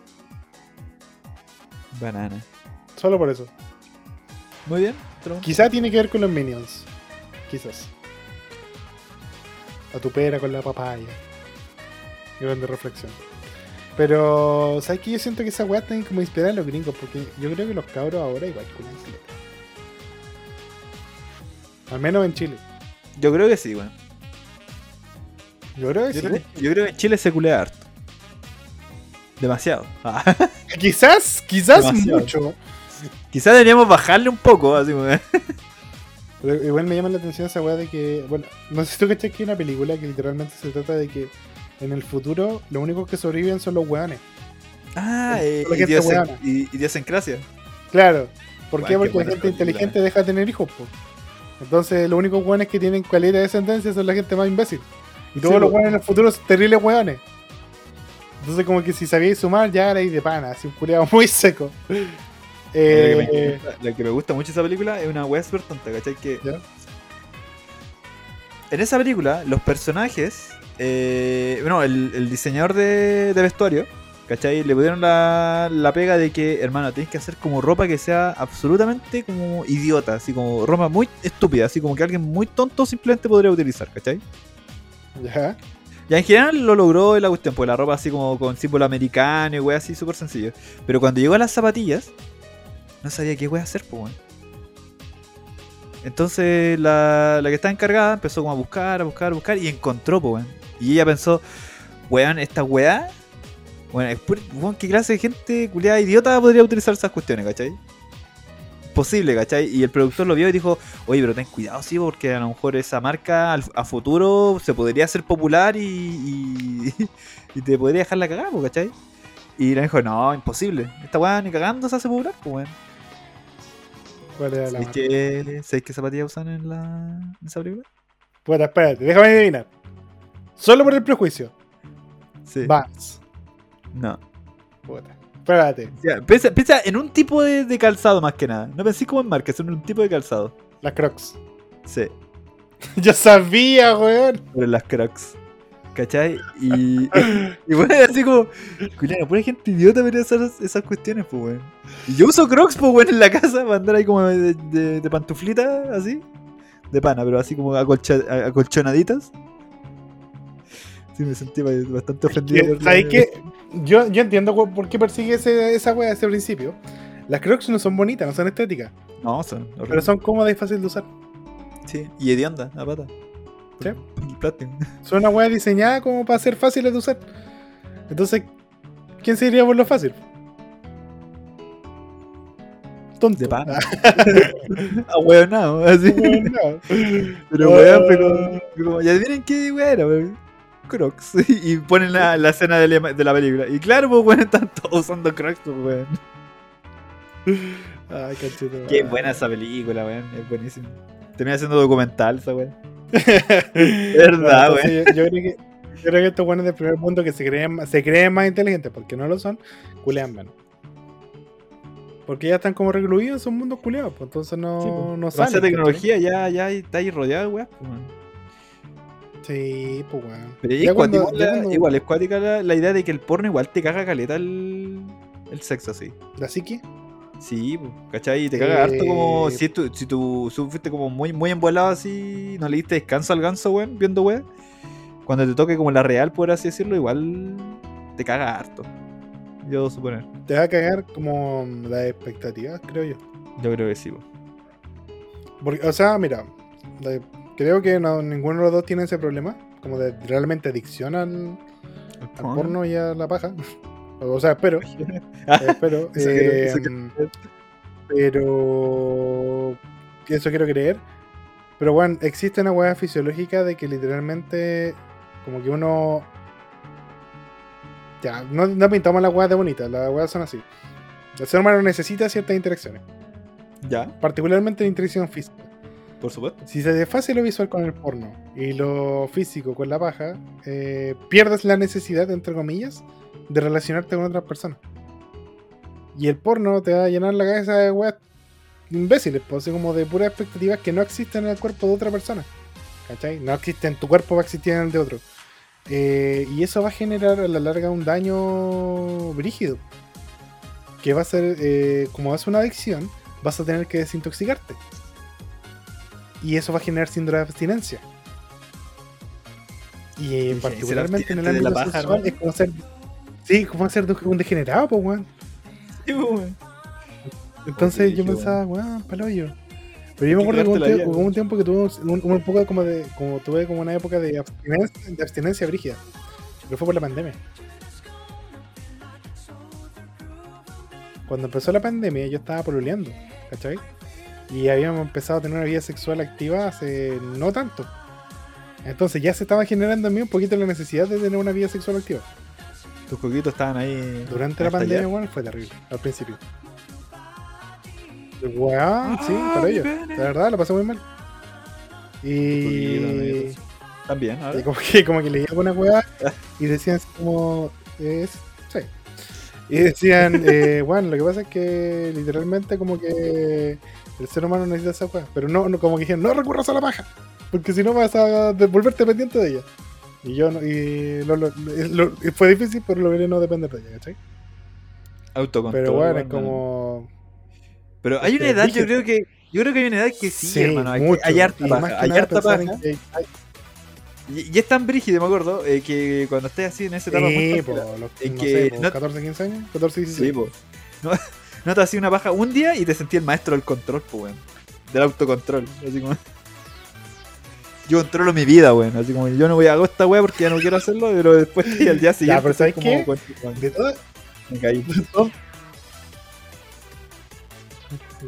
Banana. Solo por eso. Muy bien. otro. Quizá tiene que ver con los minions. Quizás. A tu pera con la papaya. Grande reflexión. Pero, ¿sabes qué? Yo siento que esa weá tiene como inspirar a los gringos, porque yo creo que los cabros ahora igual culan. Al menos en Chile. Yo creo que sí, weón. Yo creo que Yo, sí. creo yo creo que en Chile se culea harto. Demasiado. Ah. [LAUGHS] Quizás, quizás Demasiado. mucho. Quizás deberíamos bajarle un poco, así como. Pero igual me llama la atención esa weá de que, bueno, no sé si tú cachai que hay una película que literalmente se trata de que en el futuro los únicos que sobreviven son los weones. Ah, eh, gente idiosen- weona. y- idiosincrasia. Claro. ¿Por qué? Porque la gente película, inteligente deja de tener hijos, po. Entonces los únicos weones que tienen calidad de descendencia son la gente más imbécil. Y todos Sí, los weones en el futuro son terribles weones. Entonces como que si sabíais sumar ya erais de pana, así un culiado muy seco. La, que Eh, me, gusta- la que me gusta mucho esa película es una wea súper tonta, ¿cachai? Que ¿Ya? en esa película, los personajes, eh, bueno, el, el diseñador de, de vestuario, ¿cachai? Le pudieron la, la pega de que, hermano, tienes que hacer como ropa que sea absolutamente como idiota, así como ropa muy estúpida, así como que alguien muy tonto simplemente podría utilizar, ¿cachai? ya. Ya en general lo logró la cuestión, pues la ropa así como con símbolo americano y wea así súper sencillo. Pero cuando llegó a las zapatillas, no sabía qué wea hacer, pues weón. Entonces la, la que estaba encargada empezó como a buscar, a buscar, a buscar y encontró, pues weón. Y ella pensó, weón, esta weá, bueno, weón, ¿qué clase de gente culiada idiota podría utilizar esas cuestiones, cachai? Posible, ¿cachai? Y el productor lo vio y dijo, oye, pero ten cuidado, sí, porque a lo mejor esa marca a futuro se podría hacer popular y, y, [LAUGHS] y te podría dejar la cagada, ¿cachai? Y le dijo, no, imposible. Esta weá ni cagando se hace popular, pues weón. ¿Cuál era la ¿Sabéis qué, ¿Sabéis qué zapatillas usan en, la, en esa película? Bueno, espérate, déjame adivinar. Solo por el prejuicio. Sí. Vans. No. Puta. Espérate. Ya, piensa, piensa en un tipo de, de calzado más que nada. No pensé como en marca, sino en un tipo de calzado. Las Crocs. Sí. [LAUGHS] Yo sabía, weón. Pero las crocs. ¿Cachai? Y, y bueno, así como, culiao, pura gente idiota debería hacer esas, esas cuestiones, pues, weón. Y yo uso crocs, pues, weón, en la casa para andar ahí como de, de, de pantuflita, así. De pana, pero así como acolcha- a- acolchonaditas. Sí, me sentí ba- bastante ofendido. ¿Sabes qué? Yo, yo entiendo por qué persigue ese- esa wea desde el principio. Las Crocs no son bonitas, no son estéticas. No, son. Pero son cómodas y fáciles de usar. Sí, y hedionda, la pata. Sí. Son [LAUGHS] una wea diseñada como para ser fáciles de usar. Entonces, ¿quién se iría por lo fácil? Tonto. De. Ah, weón, no, así. Pero weón, pero, pero como, ya adivinen qué weón era, weón. Crocs. [LAUGHS] Y ponen la, la escena de la, de la película. Y claro, pues weón, están todos usando Crocs, pues weón. Ay, cachito. Qué buena esa película, weón. Es buenísima. Termina siendo documental esa weón. [LAUGHS] Verdad, Verdad, Yo, yo creo que, yo creo que estos buenos del primer mundo que se creen, más- se creen más inteligentes porque no lo son, culean menos. Porque ya están como recluidos en un mundo culeado, pues entonces no, Sí, pues. no salen. esa tecnología ya, ya está ahí rodeado, weón. pues. ¿cachai? Sí, pues weón. Pero es Ya cuando- cuático ya la- cuando- igual es cuática la, la idea de que el porno igual te caga caleta el, el sexo así. ¿La psique? Sí, ¿cachai? Y te caga harto como Eh, si tú, si tú fuiste como muy, muy embolado así, no le diste descanso al ganso, weón, viendo weón. Cuando te toque como la real, por así decirlo, igual te caga harto. Yo suponer. Te va a cagar como las expectativas, creo yo. Yo creo que sí, pues. Porque, o sea, mira, creo que no, ninguno de los dos tiene ese problema, como de realmente adicción al, al porno y a la paja. O sea, espero. [LAUGHS] Espero. [LAUGHS] Eh, quiero pero. Eso quiero creer. Pero bueno, existe una hueá fisiológica de que literalmente. Como que uno. Ya, no, no pintamos las hueás de bonitas, las hueás son así. El ser humano necesita ciertas interacciones, Ya, particularmente la interacción física. por supuesto. Si se desfase lo visual con el porno y lo físico con la paja, eh, pierdes la necesidad, entre comillas, de relacionarte con otras personas. Y el porno te va a llenar la cabeza de weas imbéciles, pues, así como de puras expectativas que no existen en el cuerpo de otra persona. ¿Cachai? No existe en tu cuerpo, va a existir en el de otro. Eh, y eso va a generar a la larga un daño brígido. Que va a ser, eh, como es una adicción, vas a tener que desintoxicarte. Y eso va a generar síndrome de abstinencia. Y eh, particularmente en el abstinente de la ámbito paja, sexual es como ser. Sí, ser de- un degenerado, pues, weón. Sí, weón. Entonces yo pensaba, weón, paloyo. Pero yo me acuerdo que hubo un, un tiempo que tuve un, un poco como de. como tuve como una época de abstinencia, de abstinencia brígida. Pero fue por la pandemia. Cuando empezó la pandemia yo estaba poluleando, ¿cachai? Y habíamos empezado a tener una vida sexual activa hace no tanto. Entonces ya se estaba generando en mí un poquito la necesidad de tener una vida sexual activa. Tus coquitos estaban ahí. Durante la pandemia, bueno, fue terrible, al principio. Weón, sí, Ah, para mi ello. pene. La verdad, lo pasé muy mal. Y. También, ahora. y como que como que leía alguna weá y decían así como es sí. Y decían, [LAUGHS] eh, bueno, lo que pasa es que literalmente como que el ser humano necesita esa weá. Pero no, no, como que dijeron, no recurras a la paja. Porque si no vas a de- volverte dependiente de ella. Y yo no, y lo- lo- lo- fue difícil, pero logré no depender de ella, ¿cachai? Autocontrol. Pero bueno, es como. Pero hay una edad, yo creo que. Yo creo que hay una edad que sí, hermano. Hay, mucho. hay harta paja. Hay harta paja. en que hay- Y, y es tan brígido, me acuerdo, eh, que cuando estés así en esa etapa Sí, po, los, no que sé, po, no- 14, 15 años, 14, 16. Sí, po. No, [LAUGHS] no te hacía una paja un día y te sentí el maestro del control, pues, weón. Del autocontrol. Así como. Yo controlo mi vida, weón. Así como yo no voy a hacer esta weá porque ya no quiero hacerlo, pero después y al día [LAUGHS] siguiente. pero ¿sabes soy qué? como, weón, De Me caí.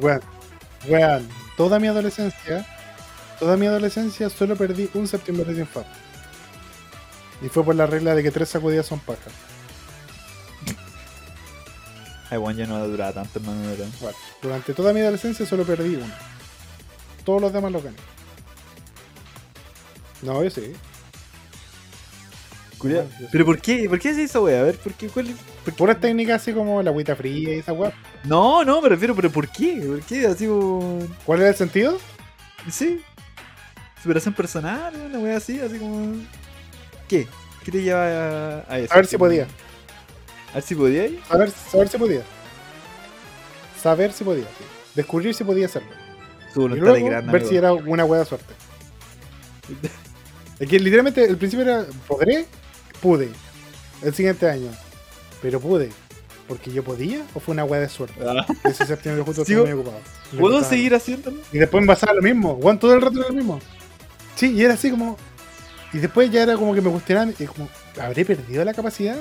weón, weón, toda mi adolescencia, toda mi adolescencia solo perdí un septiembre sin fab. Y fue por la regla de que tres sacudidas son paja. Ay, weón, ya no duraba tanto, hermano. Bueno, durante toda mi adolescencia solo perdí uno. Todos los demás los gané. No, yo sí. Culiao. Bueno, yo Pero sí. ¿por qué? ¿Por qué hace esa weá? A ver, ¿por qué? ¿Cuál es? por qué? Puras técnicas así como la agüita fría y esa weá. No, no, me refiero, pero ¿por qué? ¿Por qué? Así como. ¿Cuál era el sentido? Sí. Superación personal, una wea así, así como. ¿Qué? ¿Qué te lleva a, a eso? A ver si podía. A ver si podía. Saber, saber si podía. Saber si podía. sí. Descubrir si podía hacerlo. Su Y voluntad luego es grande. ver amigo. si era una de suerte. [LAUGHS] Es que literalmente el principio era, ¿podré? Pude. El siguiente año. Pero pude. ¿Porque yo podía o fue una hueá de suerte? Ah, Ese septiembre justo estuve muy ocupado. Me ¿Puedo seguir haciéndolo? Y después me pasaba lo mismo. Juan todo el rato era lo mismo. Sí, y era así como. Y después ya era como que me. Y como, ¿habré perdido la capacidad?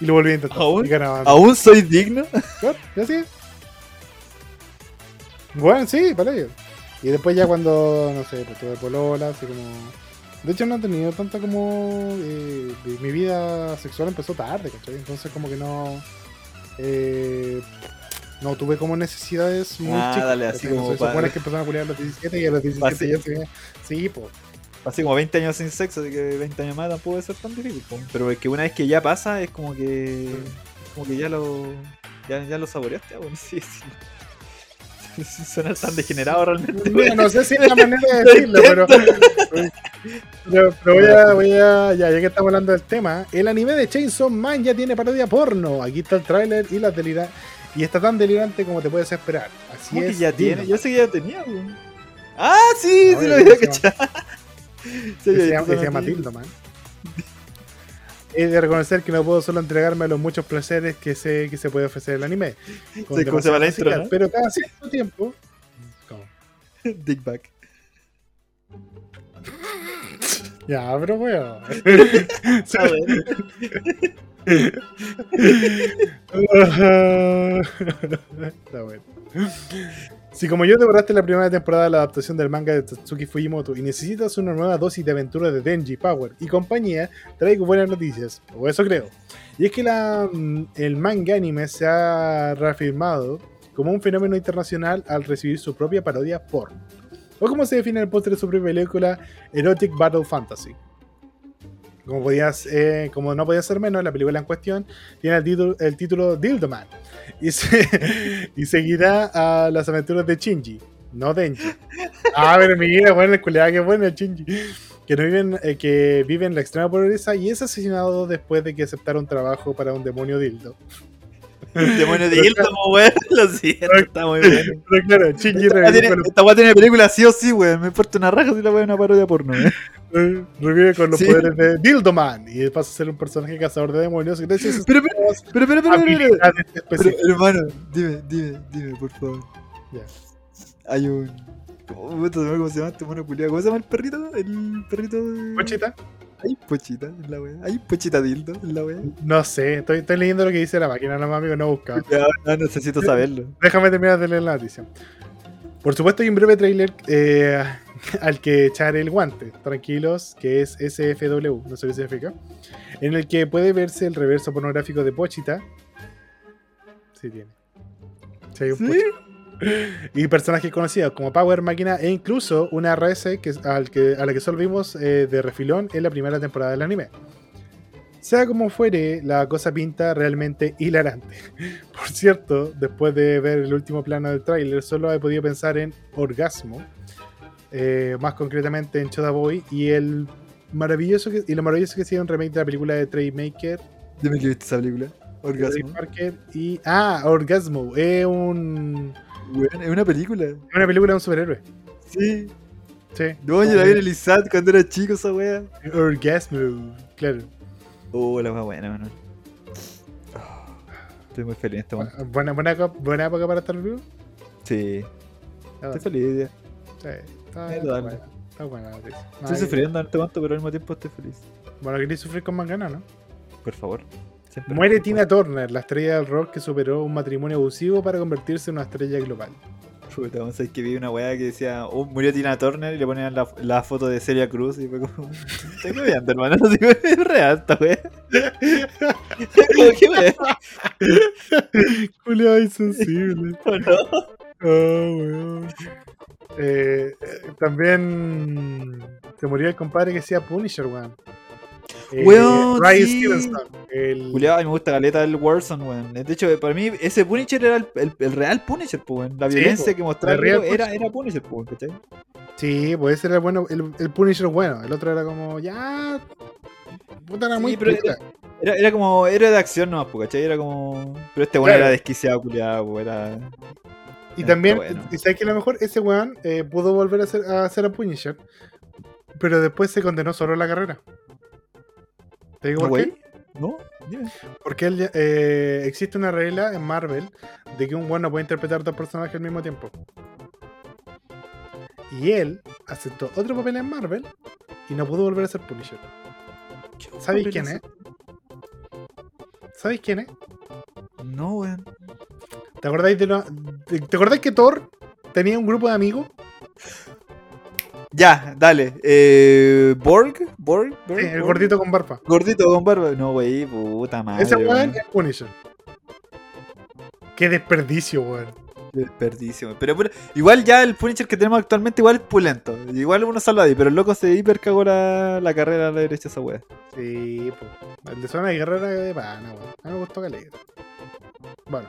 Y lo volví a intentar. ¿Aún? Y ganaba. ¿Aún soy digno? Claro, y así. Bueno, sí, para ello. Y después ya cuando, no sé, pues tuve polola, así como... De hecho no he tenido tanta como... eh, mi vida sexual empezó tarde, ¿cachai? Entonces como que no... eh, no tuve como necesidades muy Ah, chicas. dale, así ¿cachai? como Se supone que empezaron a culiar a los 17 y a los 17 Así. ya se... Sí, pues. Pasé como 20 años sin sexo, así que 20 años más tampoco debe ser tan difícil. po. Pero es que una vez que ya pasa, es como que. Como que ya lo. Ya, ya lo saboreaste, ah, [LAUGHS] bueno, sí, sí. [LAUGHS] Sonar tan degenerado realmente. No, no sé si es la manera de [LAUGHS] decirlo, pero, pero, pero voy a, voy a, ya, ya que estamos hablando del tema, el anime de Chainsaw Man ya tiene parodia porno. Aquí está el tráiler y la delira y está tan delirante como te puedes esperar. Así ¿Cómo que es. ya tiene? Yo sé que ya tenía, weón. Ah, sí, No, sí lo había [LAUGHS] se cachado. Había se llama, se llama. Tildo Man. He de reconocer que no puedo solo entregarme a los muchos placeres que sé que se puede ofrecer el anime. con Sí, ¿cómo se llama la intro, no? Pero cada cierto tiempo. ¿Cómo? [LAUGHS] Dick back. Ya, pero weón. [LAUGHS] [LAUGHS] Está bueno. Si como yo devoraste la primera temporada de la adaptación del manga de Tatsuki Fujimoto y necesitas una nueva dosis de aventura de Denji, Power y compañía, traigo buenas noticias, o eso creo. Y es que mm, el manga anime se ha reafirmado como un fenómeno internacional al recibir su propia parodia porno. O como se define en el póster de su propia película, Erotic Battle Fantasy. Como, podías, eh, como no podía ser menos, la película en cuestión tiene el título, el título Dildo Man y, se- [LAUGHS] seguirá a las aventuras de Shinji, no Denji. Ah, pero mira, bueno, el culiado que bueno Shinji. Que, no viven, eh, que vive en la extrema pobreza y es asesinado después de que aceptara un trabajo para un demonio dildo. Demonio de Hilton, weón. [LAUGHS] Lo siento, está muy. [LAUGHS] Pero claro, Shinji Esta weá revive tiene- con, esta weá tiene película sí o sí, weón. Me importa una raja si la weá una parodia porno, weón. los, [LAUGHS] revive con los poderes de Dildoman y pasa a ser un personaje cazador de demonios Pero, pero, pero, pero, pero, hermano, dime, dime, dime, por favor. Ya. Hay un. ¿Cómo, puta, no sé ¿Cómo se llama este mono culiado? ¿Cómo se llama el perrito? El perrito. Conchita, Hay pochita en la wea. Hay pochita dildo en la wea. No sé, estoy, estoy leyendo lo que dice la máquina, no amigo, no he buscado. [LAUGHS] Ya, no, necesito saberlo. Déjame terminar de leer la noticia. Por supuesto, hay un breve trailer eh, [LAUGHS] al que echar el guante. Tranquilos, que es SFW, no sé qué significa. En el que puede verse el reverso pornográfico de Pochita. Sí, tiene. Sí, hay un ¿Sí? Pochita. Y personajes conocidos como Power Máquina e incluso una RS que, al que, a la que solo vimos eh, de refilón en la primera temporada del anime. Sea como fuere, la cosa pinta realmente hilarante. [LAUGHS] Por cierto, después de ver el último plano del tráiler, solo he podido pensar en Orgasmo, eh, más concretamente en Choda Boy y el maravilloso que, y lo maravilloso que sido un remake de la película de Trey Maker, Dime que viste esa película. Orgasmo. Y ah, Orgasmo, es un Es una película. es una película de un superhéroe. Sí. Sí. No, yo la vi en el ISAT cuando era chico esa wea. Orgasmo, claro. Oh, la wea buena, Manuel. Oh, estoy muy feliz en este momento. Buena, buena, buena época para estar vivo. Sí, Ah, estoy feliz. sí, está, Eh, está buena, está buena la noticia. Estoy sufriendo en este momento, pero al mismo tiempo estoy feliz. Bueno, queréis sufrir con más ganas, ¿no? Por favor. Siempre. Muere Tina Turner, la estrella del rock que superó un matrimonio abusivo para convertirse en una estrella global. Que vi una weá que decía, oh, murió Tina Turner y le ponían la, la foto de Celia Cruz y fue como, estoy moviendo, hermano, [LAUGHS] así es real esta weá. ¿Qué [LAUGHS] weá? Julio insensible. [LAUGHS] ¿O no? Oh, weón. Eh, eh, también se murió el compadre que decía Punisher, weón. Eh, Weón, Ryan sí. Stevenson. El... Julián, a mí me gusta caleta del Warzone, weón. De hecho, para mí ese Punisher era el, el- el real Punisher, pues, weón. La Sí, violencia po, que mostraba el el era, Punisher. era Punisher, pues, weón, ¿cachai? Sí, pues ese era el bueno, el, el Punisher bueno. El otro era como, ya. Puta, era Sí, muy pero. Era, era como, era de acción nomás, pues, ¿cachai? Era como... Pero este weón Claro. era desquiciado, culiado, pues, era... Y también, bueno. y sabes que a lo mejor ese weón eh, pudo volver a hacer, a hacer a Punisher, pero después se condenó solo a la carrera. ¿Te digo ¿No, por qué? ¿No? Porque él eh, existe una regla en Marvel de que un weón no puede interpretar dos personajes al mismo tiempo. Y él aceptó otro papel en Marvel y no pudo volver a ser Punisher. ¿Sabéis quién es? ¿Sabéis quién es? No, weón. ¿Te acordáis de- ¿Te acordáis que Thor tenía un grupo de amigos? Ya, dale. Eh, Borg, Borg, Borg, Sí, el Borg? gordito con barba. Gordito con barba. No, güey, puta madre. Ese weón es Punisher. Qué desperdicio, weón. Desperdicio, pero, pero igual ya el Punisher que tenemos actualmente igual es pulento. Igual uno salva ahí, pero el loco se hiper cagó la, la carrera a la derecha esa wea. Sí, pues. El de zona de guerrera de pana, weón. A mí me gustó caleta. Bueno.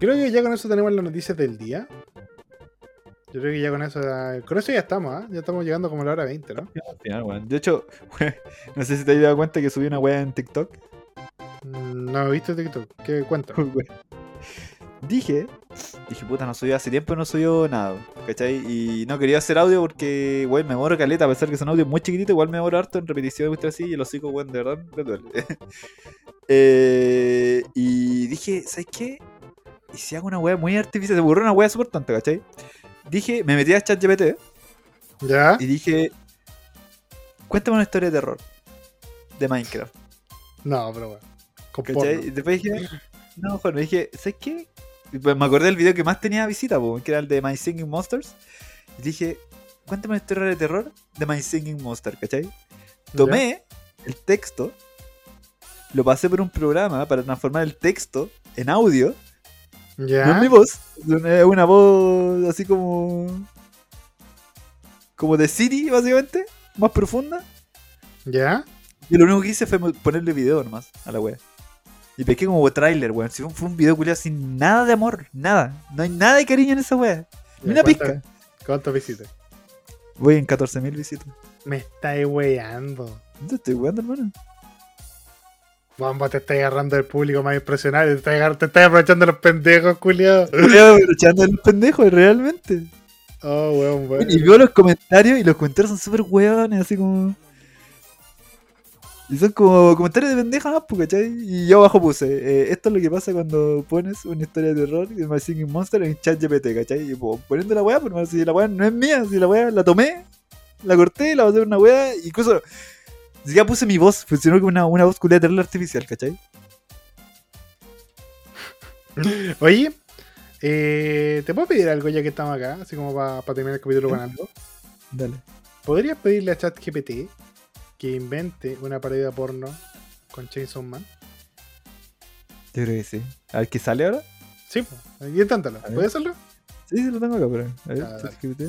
Creo que ya con eso tenemos las noticias del día. Yo creo que ya con eso. Con eso ya estamos, ¿ah? Ya estamos llegando como a la hora 20, ¿no? Al final, weón. De hecho, [LAUGHS] no sé si te has dado cuenta que subí una wea en TikTok. Mm, No he visto TikTok. ¿Qué cuenta? [LAUGHS] Weón. Dije, dije, puta, no subió hace tiempo, no subió nada, ¿cachai? Y no quería hacer audio porque, weón, me demoro caleta, a pesar que son audios muy chiquititos, igual me demoro harto en repetición, y así, y el hocico, weón, de verdad, me duele. [LAUGHS] Eh, y dije, ¿sabes qué? Y si hago una wea muy artificial, se me ocurrió una wea súper tonta, ¿cachai? Dije, me metí a ChatGPT ¿Ya? y dije, cuéntame una historia de terror de Minecraft. No, pero bueno. Y después dije, no, mejor, me dije, ¿sabes qué? Y pues me acordé del video que más tenía visita, po, que era el de My Singing Monsters. Y dije, cuéntame una historia de terror de My Singing Monster, ¿cachai? Tomé el texto, lo pasé por un programa para transformar el texto en audio. ¿Ya? No es mi voz, es una, voz así como. como de Siri, básicamente, más profunda. ¿Ya? Y lo único que hice fue ponerle video nomás a la wea. Y pesqué como trailer, weón. Si fue, un video culiado sin nada de amor, nada. No hay nada de cariño en esa wea. Ni una ¿cuántas- pizca. ¿Cuántas visitas? Voy en 14.000 visitas. Me estáis weando. ¿Dónde estoy weando, hermano? Bomba, te estás agarrando del público más impresionante. Te estás, agar- te estás aprovechando de los pendejos, culiado. Echando los pendejos, realmente. Oh, weón, weón. Y veo los comentarios y los comentarios son súper hueones, así como. Y son como comentarios de pendeja más, pues, ¿cachai? Y yo abajo puse, eh, esto es lo que pasa cuando pones una historia de terror de My Singing Monster en chat GPT, ¿cachai? Y pues, poniendo la weá, pues si la weá no es mía, si la weá la tomé, la corté, la pasé en una weá, incluso siquiera puse mi voz, funcionó como una, una voz de terror artificial, ¿cachai? [LAUGHS] Oye, eh, ¿te puedo pedir algo ya que estamos acá? Así como para terminar el capítulo con algo. Dale. ¿Podrías pedirle a ChatGPT que invente una parodia porno con Chainsaw Man? Yo creo que sí. A ver, ¿qué sale ahora? Sí, pues. Inténtalo. ¿Puedes hacerlo? Sí, sí, lo tengo acá, pero. A ver, Ya. ChatGPT.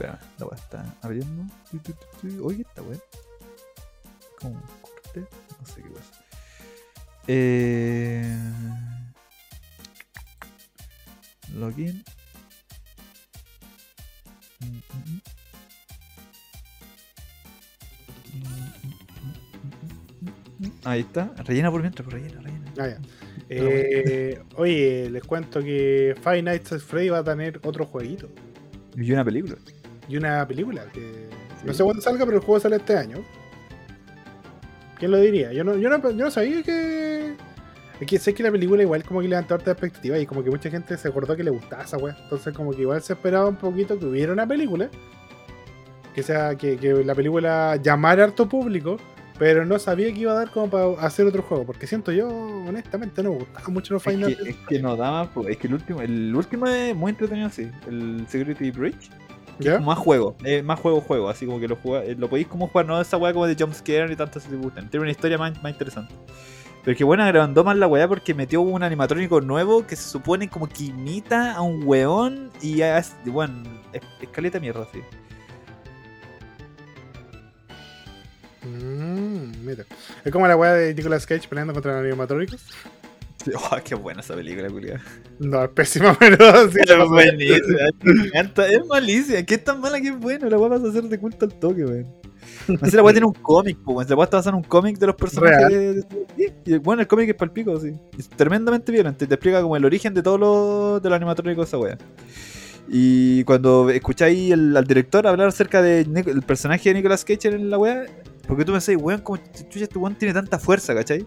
Espera, la weá está abriendo. Oye, esta weá. Como un corte. No sé qué pasa. Eh. Login. Ahí está. Rellena por mientras, pues rellena, rellena. Ah, ya. Eh, oye, les cuento que Five Nights at Freddy va a tener otro jueguito. Y una película. Y una película que no sé cuándo salga, pero el juego sale este año. ¿Quién lo diría? Yo no, yo no, yo no sabía que. Es que sé que la película igual como que levantó harta expectativa y como que mucha gente se acordó que le gustaba esa weá. Entonces como que igual se esperaba un poquito que hubiera una película. Que sea, que, que la película llamara a harto público. Pero no sabía que iba a dar como para hacer otro juego. Porque siento yo, honestamente, no me gustaban mucho los Es Final que, es que no da más, pues, es que el último, el último es muy entretenido así, el Security Más juego, es más juego juego, así como que lo juega, eh, lo podéis como jugar, no esa weá como de jumpscare ni tanto si te gustan, tiene una historia más, más interesante. Pero que bueno, agrandó más la weá porque metió un animatrónico nuevo que se supone como que imita a un weón y es, bueno, es, es caleta mierda así. Mm, mira. Es como la weá de Nicolas Cage peleando contra animatrónicos. [LAUGHS] Oh, qué buena esa película, culiada. No, es pésima, [LAUGHS] pero sí. Es buenísima, es malicia, que es tan mala que es buena, la weá pasa a ser de culto al toque, weón. Así la weá tiene un cómic, pues, la weá está basada en un cómic de los personajes de, Y bueno, el cómic es palpico, sí. Es tremendamente violento, te explica como el origen de todos los de los animatrónicos de esa weá. Y cuando escucháis el- al director hablar acerca del personaje de Nicolas Cage en la weá, porque tú me decís, weón, como chucha este weón tiene tanta fuerza, ¿cachai?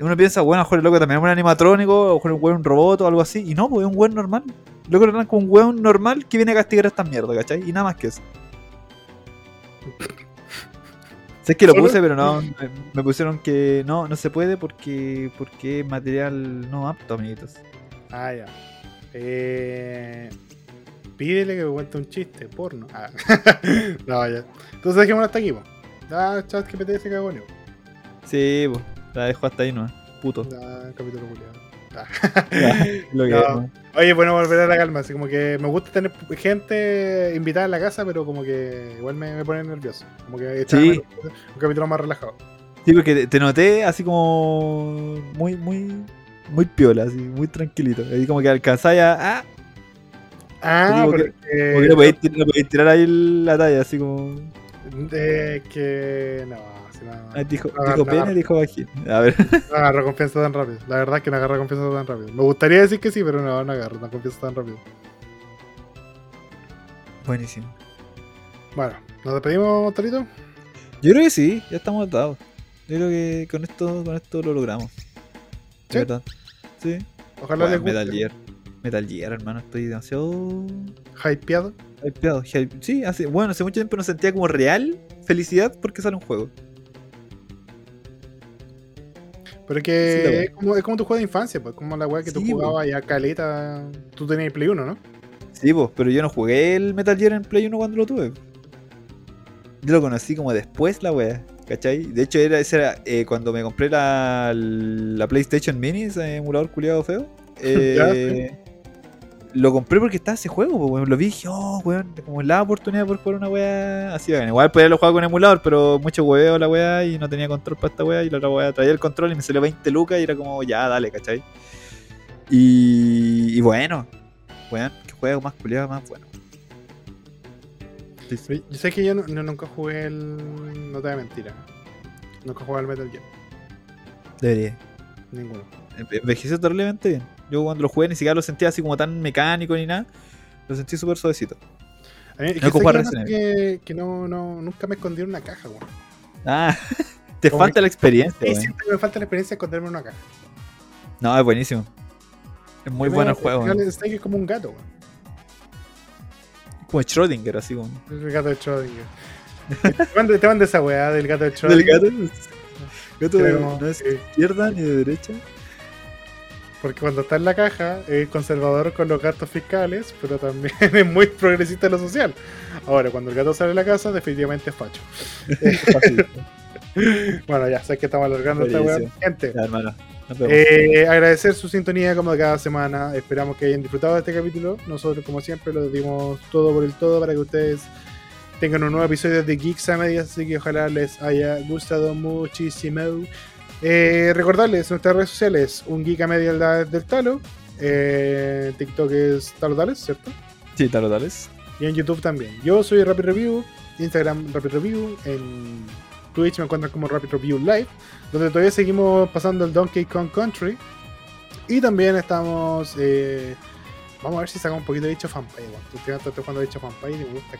Uno piensa, bueno, a lo mejor el loco también es un animatrónico, o a lo mejor un weón un robot o algo así. Y no, pues es un weón normal. Loco lo como un weón normal que viene a castigar a esta mierda, ¿cachai? Y nada más que eso. Sé que lo puse, pero no, me, me pusieron que no, no se puede porque, porque es material no apto, amiguitos. Ah, ya. Eh, pídele que me cuente un chiste, porno. Ah. [LAUGHS] no, ya. Entonces dejémoslo hasta aquí, po. Ya, chat que se cagó. Sí, pues, la dejo hasta ahí, [LAUGHS] ¿no? Puto. Ya, capítulo culiado. Ah. No. es. Oye, bueno, volver a la calma. Así como que me gusta tener gente invitada en la casa, pero como que igual me, me pone nervioso. Como que Sí. un capítulo más relajado. Sí, porque te, noté así como muy, muy, muy piola, así, muy tranquilito. Ahí como que alcanzáis a. Ah, Ah, Como que- porque. como que no podéis, no tirar ahí la talla, así como. eh, que. No, si. Ah, dijo, no, dijo pene, dijo vagina. A ver. [LAUGHS] No agarro confianza tan rápido. La verdad es que no agarro confianza tan rápido. Me gustaría decir que sí, pero no, no agarro tan confianza tan rápido. Buenísimo. Bueno, ¿nos despedimos, Torito? Yo creo que sí, ya estamos atados. Yo creo que con esto, con esto lo logramos. ¿Sí? Verdad. Sí. Ojalá les guste. Metal Gear. Metal Gear, hermano, estoy demasiado Hypeado. hypeado. Hype- Sí, hace, bueno, hace mucho tiempo no sentía como real felicidad porque sale un juego. Pero es que es, como, es como tu juego de infancia, pues. Como la weá que tú jugabas ya caleta. Tú tenías Play 1, ¿no? Sí, pues, pero yo no jugué el Metal Gear en Play 1 cuando lo tuve. Yo lo conocí como después la wea, ¿cachai? De hecho, era, ese era eh, cuando me compré la, la PlayStation Mini, ese emulador culiado feo. [LAUGHS] eh, Lo compré porque estaba ese juego, pues, weón. Lo vi y dije, oh, weón, como la oportunidad por jugar una wea así, weón. Igual podía lo jugar con emulador, pero mucho hueveo la wea y no tenía control para esta wea. Y la otra wea traía el control y me salió 20 lucas y era como, ya, dale, ¿cachai? Y, y bueno, weón, qué juego más culiado, más bueno. Yo sé que yo no- no- nunca jugué el. No te voy a mentir. ¿eh? Nunca jugaba al Metal Gear. Debería. Ninguno. Enve- Envejeció terriblemente bien. Yo cuando lo jugué ni siquiera lo sentía así como tan mecánico ni nada. Lo sentí súper suavecito. A mí, No que, que, que, no, no, nunca me escondí en una caja, weón. Ah, [LAUGHS] te Como falta la experiencia, Sí, siempre me falta la experiencia de esconderme en una caja. No, es buenísimo. Es muy bueno el juego. weón. es como un gato, weón. Como Schrödinger, así como. El gato de Schrödinger. [LAUGHS] te mando, te mando esa weá del gato de [LAUGHS] Schrödinger. Del gato. Gato de- no es que- izquierda ni de derecha. Porque cuando está en la caja es conservador con los gastos fiscales, pero también [LAUGHS] es muy progresista en lo social. Ahora, cuando el gato sale de la casa, definitivamente es facho. [LAUGHS] Bueno, ya sé que estamos alargando esta weá. Gente, Ya, eh, agradecer su sintonía como cada semana. Esperamos que hayan disfrutado de este capítulo. Nosotros, como siempre, lo dimos todo por el todo para que ustedes tengan un nuevo episodio de Geeks a Medias. Así que ojalá les haya gustado muchísimo. Eh, recordarles nuestras redes sociales: un Geek a Medias la- del Talo. Eh, TikTok es Talo Tales, ¿cierto? Sí, tal tales. Y en YouTube también. Yo soy Rapid Review, Instagram Rapid Review, en Twitch me encuentran como Rapid Review Live, donde todavía seguimos pasando el Donkey Kong Country. Y también estamos. eh, vamos a ver si sacamos un poquito de dicho fanpage. Bueno, estoy jugando dicho fanpage y me gusta.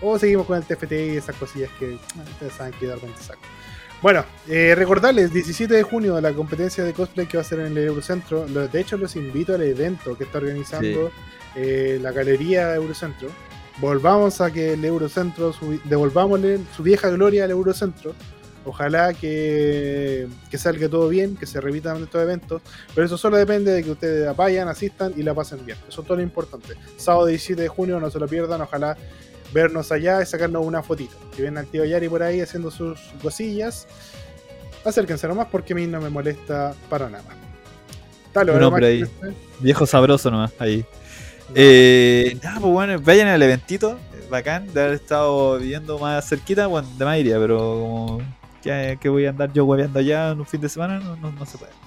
O seguimos con el TFT y esas cosillas que ah, ustedes saben que de repente saco. Bueno, eh, recordarles, 17 de junio, la competencia de cosplay que va a ser en el Eurocentro. De hecho, los invito al evento que está organizando eh, la galería Eurocentro. Volvamos a que el Eurocentro, su- devolvámosle su vieja gloria al Eurocentro. Ojalá que, que salga todo bien, que se repitan estos eventos. Pero eso solo depende de que ustedes vayan, asistan y la pasen bien. Eso es todo lo importante. Sábado 17 de junio, no se lo pierdan. Ojalá vernos allá y sacarnos una fotito. Si ven al tío Yari por ahí haciendo sus cosillas, acérquense nomás porque a mí no me molesta para nada. Dale, Un ¿algo hombre ahí. Viejo sabroso nomás, ahí. No. Eh, nada, pues bueno, vayan al eventito. eh, Bacán de haber estado viviendo más cerquita. Bueno, de más iría, pero como. Que, que voy a andar yo hueveando allá en un fin de semana, no, no, no se puede. [LAUGHS]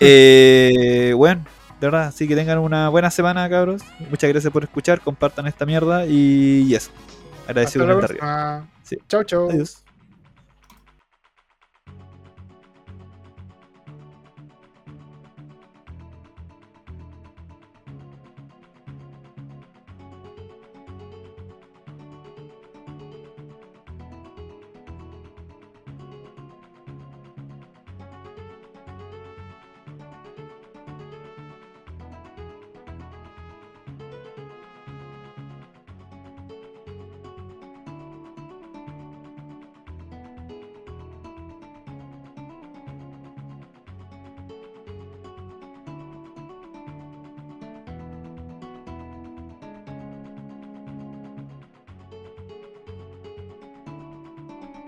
Eh, bueno, de verdad, así que tengan una buena semana, cabros. Muchas gracias por escuchar, compartan esta mierda y, y eso. Agradecido con el arriba. Sí. Chau, chau. Adiós.